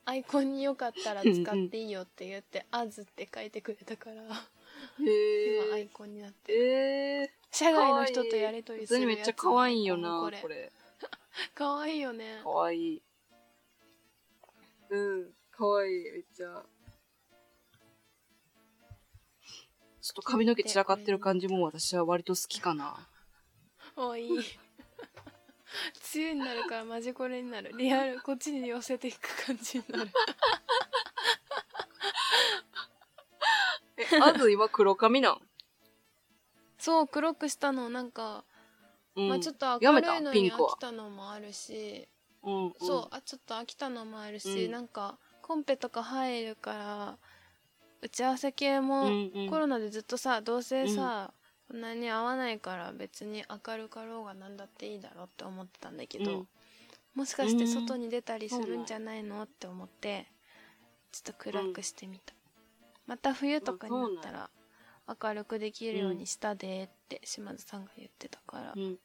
アイコンによかったら使っていいよって言って「あず」って書いてくれたからへ今アイえ。コンになってええ。社外の人とやりとり普するやつめっちゃ可愛いよな、これこれ。可愛いよね可愛い。うん。可愛い、めっちゃ。ちょっと髪の毛散らかってる感じも私は割と好きかな。おい。い梅雨になるからマジこれになる。リアルこっちに寄せていく感じになる。え、あず今黒髪なん？そう黒くしたの。なんか、うん。まあちょっと明るいのに飽きたのもあるし。うん、うん。そうあちょっと飽きたのもあるし、うん。なんかコンペとか入るから打ち合わせ系うも、んうん。コロナでずっとさどうせさ、こんなに合わないから別に明るかろうが何だっていいだろうって思ってたんだけど、うんもしかして外に出たりするんじゃないのって思ってちょっと暗くしてみた、また冬とかになったら明るくできるようにしたでって島津さんが言ってたから、うん。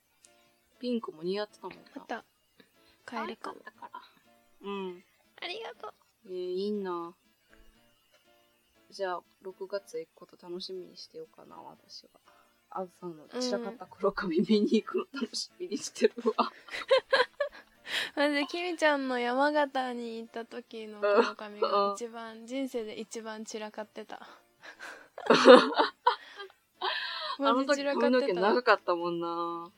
ピンクも似合ってたもんな。また変えるかもたから。うん。ありがとうえー、いいな。じゃあ、6月へ行くこと楽しみにしてようかな、私は。あずさんの。散らかった黒髪見に行くの楽しみにしてるわ。マジできみちゃんの山形に行った時の黒髪が一番人生で一番散らかってた。あの時マジ散らか髪の毛ってた長かったもんな。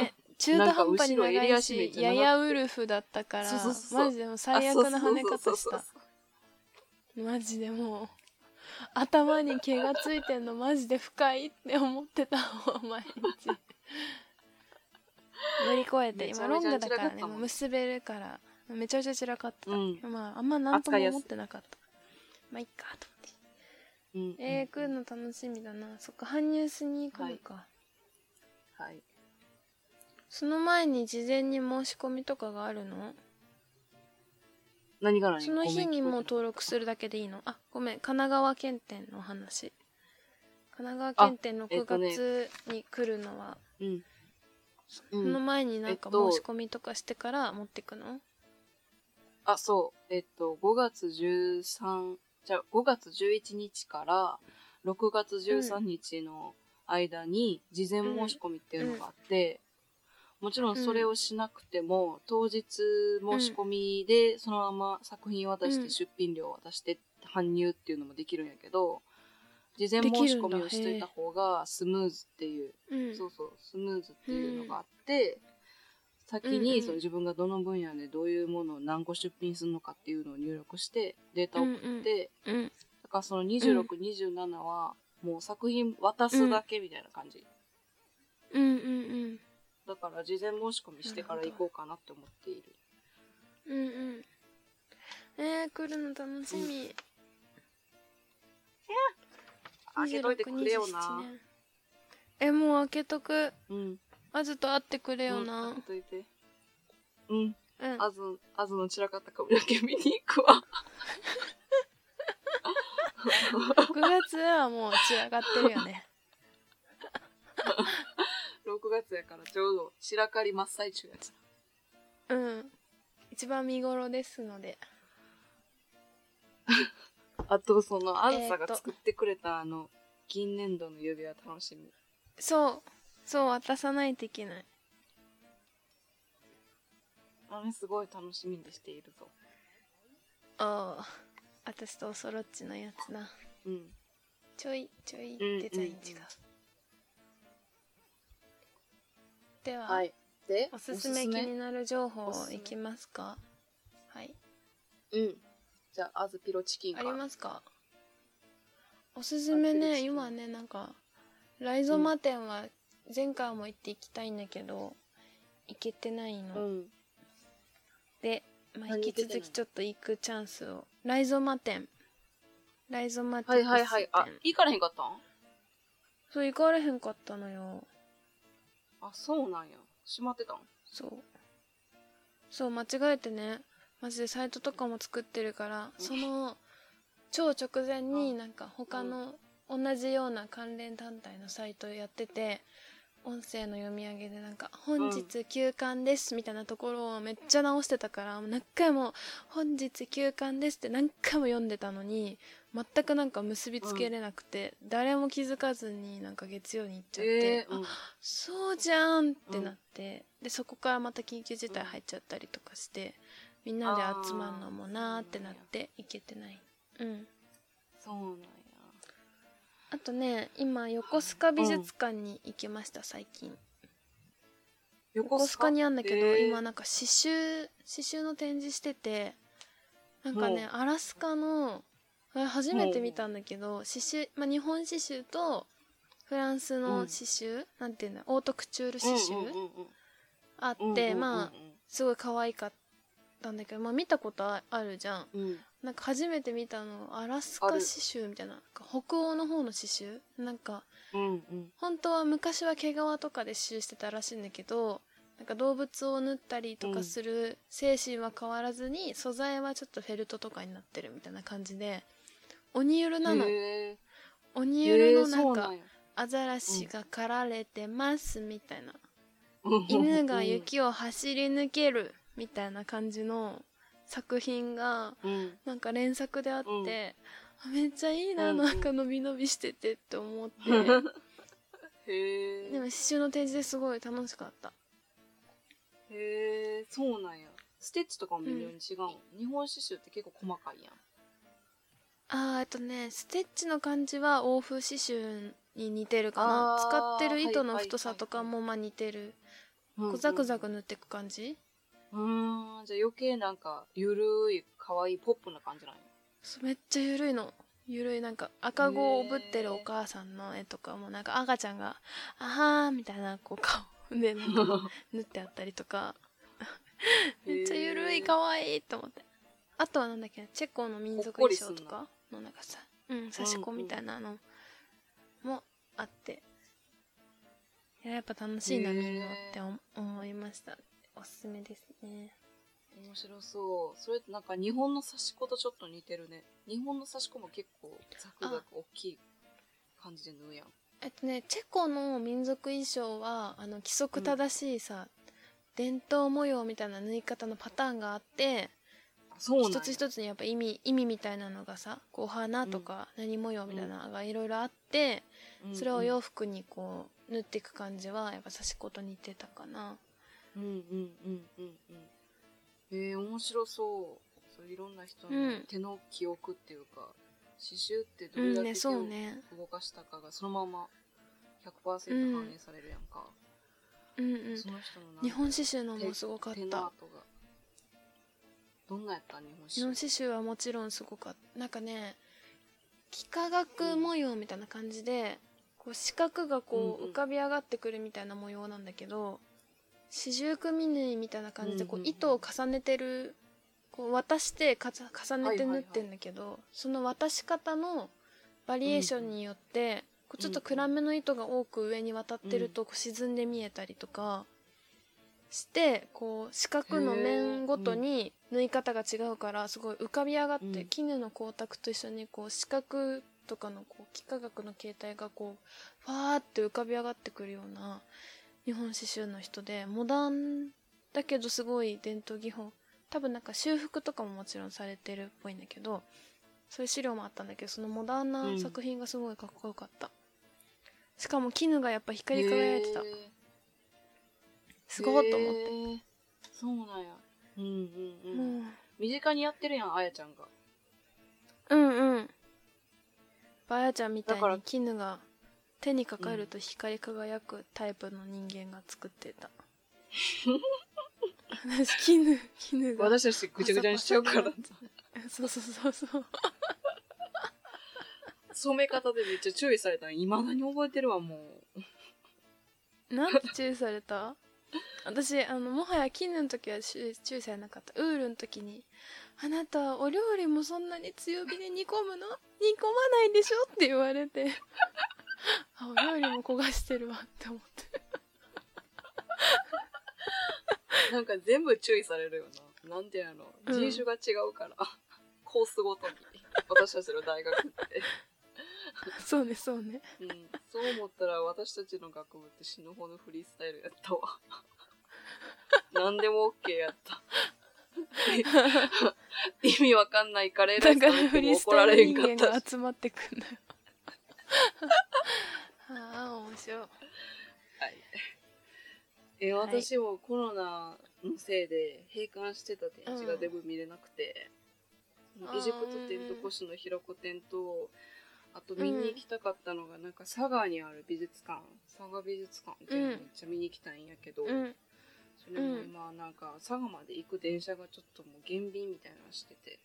え中途半端に長いしややウルフだったから マジでもう最悪な跳ね方した。マジでもう頭に毛がついてんのマジで深いって思ってたもん毎日。乗り越えて今ロングだからねもう結べるからめちゃめちゃ散らかってた、うん。まああんま何とも思ってなかった。まあいっかと思って。うん。えー、来るの楽しみだな。そっか搬入しに行くのか、はい。その前に事前に申し込みとかがあるの？何が何？その日にもう登録するだけでいいの？あごめん。神奈川県店の話。神奈川県店の9えっとね月に来るのは、えてないそうん。のうん。前になんかえっと申し込みとかしてから持ってくの、あ、そう。えっと、5月13、じゃあ5月11日から6月13日の間に事前申し込みっていうのがあって、もちろんそれをしなくても、当日申し込みでそのまま作品渡してうん。出品料渡して搬入っていうのもできるんやけど、事前申し込みをしといた方がスムーズっていううん。そうそう、スムーズっていうのがあって、先うんうんにその自分がどの分野でどういうものを何個出品するのかっていうのを入力してデータを送って、うんだからその26、27はもう作品渡すだけみたいな感じ。うんうんうんだから事前申し込みしてから行こうかなって思っている。うんうんえー、来るの楽しみ、開けといてくれよ26な。27年えもう開けとくうん。あずと会ってくれよな、うん開けといて。うん。うんあず、あずの散らかった髪の毛見に行くわ。6月はもう散らかってるよね6月やからちょうど散らかり真っ最中やつ。うん一番見頃ですので あと、その、あずさが作ってくれたあの、銀粘土の指輪楽しみ。そうそう渡さないといけないあれすごい楽しみにしているぞ。ああ私とおそろっちのやつなうん。ちょいちょいうんデザイン違う,、うんうんでは、はい。で、おすすめ気になる情報いきますか？はい。うん。じゃあ、あずピロチキンかあら。りますか？おすすめね今ねなんかライゾマ店は前回も行って行きたいんだけど行けてないの、うん。で、まあ、何引き続きちょっと行くチャンスを。ライゾマ店。ライゾマ店。はいはいはい。あ、行かれへんかったん？そう行かれへんかったのよあ、そうなんや。閉まってたん？そう。そう間違えてね。マジでサイトとかも作ってるからその超直前になんか他の同じような関連団体のサイトやってて音声の読み上げでなんか「本日休館です」みたいなところをめっちゃ直してたからもう何回も「本日休館です」って何回も読んでたのに全くなんか結びつけれなくて、誰も気づかずになんか月曜に行っちゃって、えー、うん。そうじゃんってなって、でそこからまた緊急事態入っちゃったりとかして、みんなで集まるのもなーってなって行けてない。うん。そうなんや。あとね今横須賀美術館に行きました最近。横須賀？にあんだけど、えー。今なんか刺繍刺繍の展示しててなんかねアラスカのあれ初めて見たんだけど刺繍、まあ、日本刺繍とフランスの刺繍、なんていうんだ？オートクチュール刺繍、うんうんうんあって、うんうんうんうん。まあすごい可愛かったんだけど、まあ、見たことああるじゃん。うん。なんか初めて見たのアラスカ刺繍みたいな北欧の方の刺繍？なんかうんうん。本当は昔は毛皮とかで刺繍してたらしいんだけどなんか動物を縫ったりとかする精神は変わらずに、素材はちょっとフェルトとかになってるみたいな感じで鬼ゆるなの。へ鬼ーゆるのなんかアザラシが狩られてますみたいな。うん。犬が雪を走り抜けるみたいな感じの作品がうん。なんか連作であって、めっちゃいいな、うん。なんか伸び伸びしててって思って。へえでも刺繍の展示ですごい楽しかった。へえそうなんや。ステッチとかも微妙に違うの、日本刺繍って結構細かいやんあーえっとねステッチの感じは欧風刺繍に似てるかな。使ってる糸のはいはい太さとかもまあ似てる、うんこうザクザク塗っていく感じ？うーんじゃあ余計なんかゆるい可愛いポップな感じなんや。そうめっちゃゆるいの。ゆるいなんか赤子をおぶってるお母さんの絵とかもなんか赤ちゃんが「あはー」みたいなこう顔でなんか 縫ってあったりとか。めっちゃゆるい可愛いと思って。あとはなんだっけチェコの民族衣装とか？のなんかさうん。刺し子みたいなのもあって。いややっぱ楽しいなへー見るのって思思いました。おすすめですね。面白そう。それってなんか日本の刺し子とちょっと似てるね。日本の刺し子も結構ザクザク大きい感じで縫うやん。えっとねチェコの民族衣装はあの規則正しいさ、伝統模様みたいな縫い方のパターンがあってそう一つ一つにやっぱ意味意味みたいなのがさこう花とか何模様みたいなのがいろいろあって、うん。それを洋服にこう縫っていく感じはやっぱ刺し子と似てたかな。うんうんうんうんうん。へえ面白そう。そういろんな人うん。の手の記憶っていうか、刺繍ってどれだけ手を動かしたかがそのまま100%うん。反映されるやんか、うんうん。その人のなんか日本刺繍のもすごかっ手のた跡がどんなやった日本日本刺刺繍はもちろんすごかった。なんかね幾何学模様みたいな感じで、こう四角がこうんうん。う浮かび上がってくるみたいな模様なんだけど四十組縫いみたいな感じでこうんうんうん。う糸を重ねてるこう渡してかざ重ねて縫ってんだけど、その渡し方のバリエーションによって、こうちょっと暗めの糸が多く上に渡ってるとこう沈んで見えたりとか、してこう四角の面ごとに縫い方が違うからすごい浮かび上がって、うん。絹の光沢と一緒にこう四角とかのこう幾何学の形態がこうファーって浮かび上がってくるような日本刺繍の人でモダンだけどすごい伝統技法。多分なんか修復とかももちろんされてるっぽいんだけどそういう資料もあったんだけどそのモダンな作品がすごいかっこよかった、しかも絹がやっぱ光り輝いてた。へーすごいと思って、そうなんや。うんうんうん、もう身近にやってるやんあやちゃんが。うんうん。バヤちゃんみたいに絹が手にかかると光り輝くタイプの人間が作ってた、私絹絹が私たちぐちゃぐちゃにしちゃうから。そうそうそうそう。染め方でめっちゃ注意されたのいまだに覚えてるわもう。なんて注意された？私あのもはや絹の時は注意されなかった。ウールの時に「あなたお料理もそんなに強火で煮込むの？煮込まないでしょ?」って言われて。あお料理も焦がしてるわって思って。なんか全部注意されるよな。なんていうの？うん。人種が違うから、コースごとに。私たちの大学って、そうねそうね。うん、そう思ったら私たちの学部って死ぬほどフリースタイルやったわ何でも OK やった。意味わかんないカレーライスだから怒られへタイル人間んかった集まってくんだよああ面白い。はい。え、私もコロナのせいで閉館してた展示がうんデブ見れなくて、あーエジプト展と古紙のひろこ展と、あと見に行きたかったのが、なんか佐賀にある美術館、佐賀美術館ってめっちゃ見に行きたいんやけど、うんそれも今なんか佐賀まで行く電車がちょっともう減便みたいなのしてて、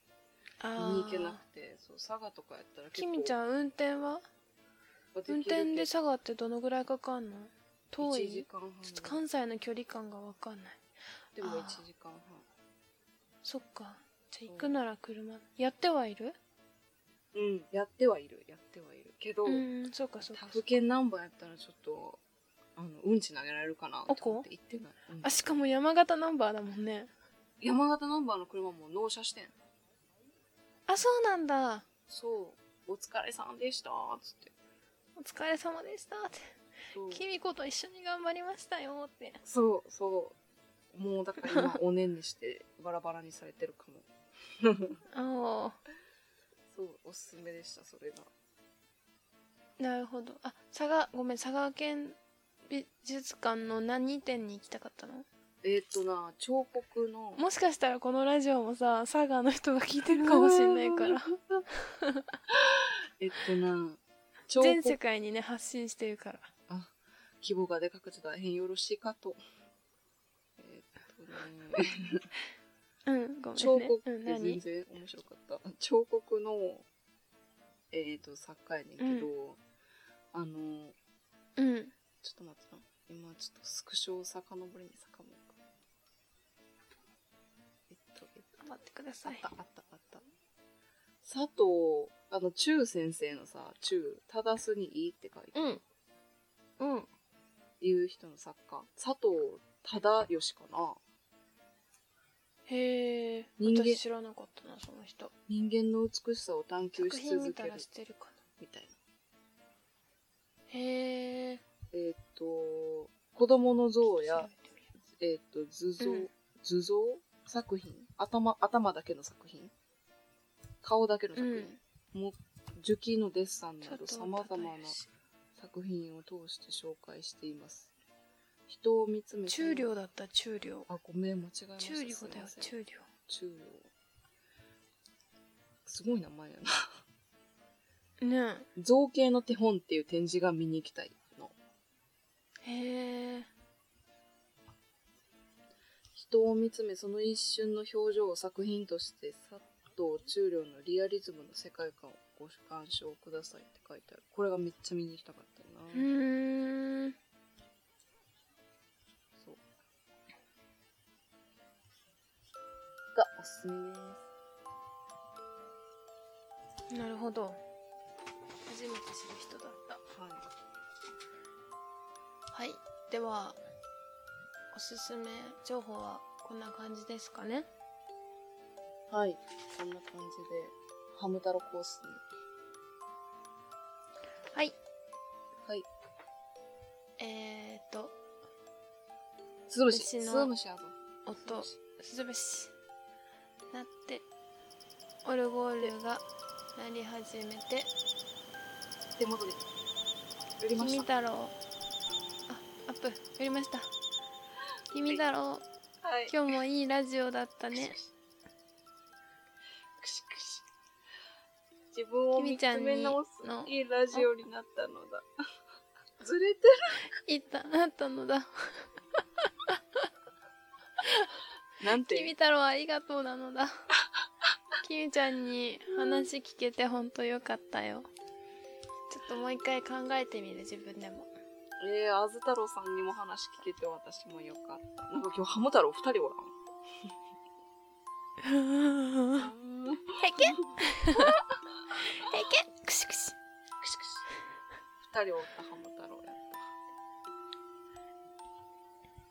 見あに行けなくあて、そう、佐賀とかやったら結き構。みちゃん運転は？運転で佐賀ってどのぐらいかかんの？遠1時い間半。ちょっと関西の距離感がわかんない。でもあー。1時間半。そっか。じゃあ行くなら車。やってはいる？うん、やってはいる、やってはいる。けど、うんそうかそうか他府県ナンバーやったらちょっと、あの、うんち投げられるかなと思って行ってない。うんあしかも山形ナンバーだもんね山形ナンバーの車も納車してん。あそうなんだそう、お疲れさんでした、つって。お疲れ様でしたってそうきみこと一緒に頑張りましたよってそう、そう。もうだから今、おねんにして バラバラにされてるかも。ああそう、おすすめでした、それが。なるほどあ佐賀ごめん佐賀県美術館の何店に行きたかったの？えっ、とな、彫刻の、もしかしたらこのラジオもさ佐賀の人が聞いてるかもしれないから。えっとな、彫全世刻、界にね発信してるから。あ、規模がでかくて大変よろしいかと。えっとね、うんごめんね。彫刻って全然面白かった。彫刻の、えっ、と、作家やねんけど、あの、うんちょっと待ってな。今、ちょっとスクショを遡りに遡るか。えっと、えっと、待ってください。あった、あった、あった。佐藤、あの、中先生のさ、中、正すにいいって書いてうん。うん。いう人の作家。佐藤忠義かな。へえ人間私知らなかったなその人。人間の美しさを探求作し続ける。みたいな。なへええっ、と、子供の像やえっ、と、図像、うん。図像？作品？頭、頭だけの作品？顔だけのう作品、もう、樹木のデッサンなど佐藤様々な作品を通して紹介しています。人を見つめ中量だった中量。あ、ごめん、間違えました。中量だよ中量。中量。すごい名前やな。ね造形の手本っていう展示が見に行きたいへえ人を見つめその一瞬の表情を作品として佐藤中良のリアリズムの世界観をご鑑賞くださいって書いてある。これがめっちゃ見に行きたかったよな、うーん。そう。がおすすめです。なるほど。初めて知る人だった。はいはいではおすすめ情報はこんな感じですかね？はい。そんな感じで、ハム太郎コースに。はいはい。えー、っとスズムシ。スズムシ。音スズムシなってオルゴールが鳴り始めて手元で。売りま君した。太郎あアップやりました。君太郎はい。今日もいいラジオだったね。くしくし。自分を見君ちゃんにつめ直すのいいラジオになったのだ。ずれていったなったのだ。る。なんて？君太郎ありがとうなのだ。君ちゃんに話聞けてほんとよかったよ。ちょっともう一回考えてみる自分でもえー、あず太郎さんにも話聞けて私もよかった。なんか今日ハム太郎二人おらん。へけ。へけ。くしくしくしくし。二人おったハム太郎やっ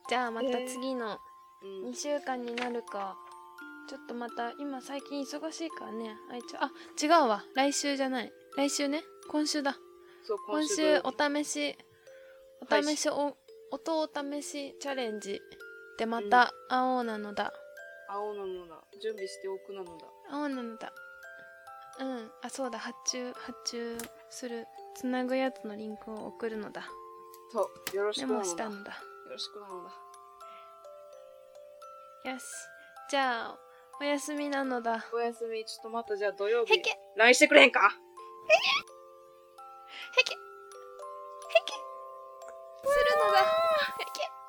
じゃあまた次のた。うん2。週間になるか。ちょっとまた今最近忙しいからね。あいつあ違うわ。来週じゃない。来週ね。今週だ。今週お試しお試しお音お試しチャレンジ。でまた会おうなのだ、青なのだ。準備しておくなのだ。会おうなのだ。うん。あそうだ。発注発注する。つなぐやつのリンクを送るのだ。そう、よろしメくなのだ。よモしたのだ。ろしくなのだ。よし。じゃあお休みなのだ。おやすみ。ちょっとまたじゃあ土曜日。へ。け。LINE してくれへんか？へけのだへけ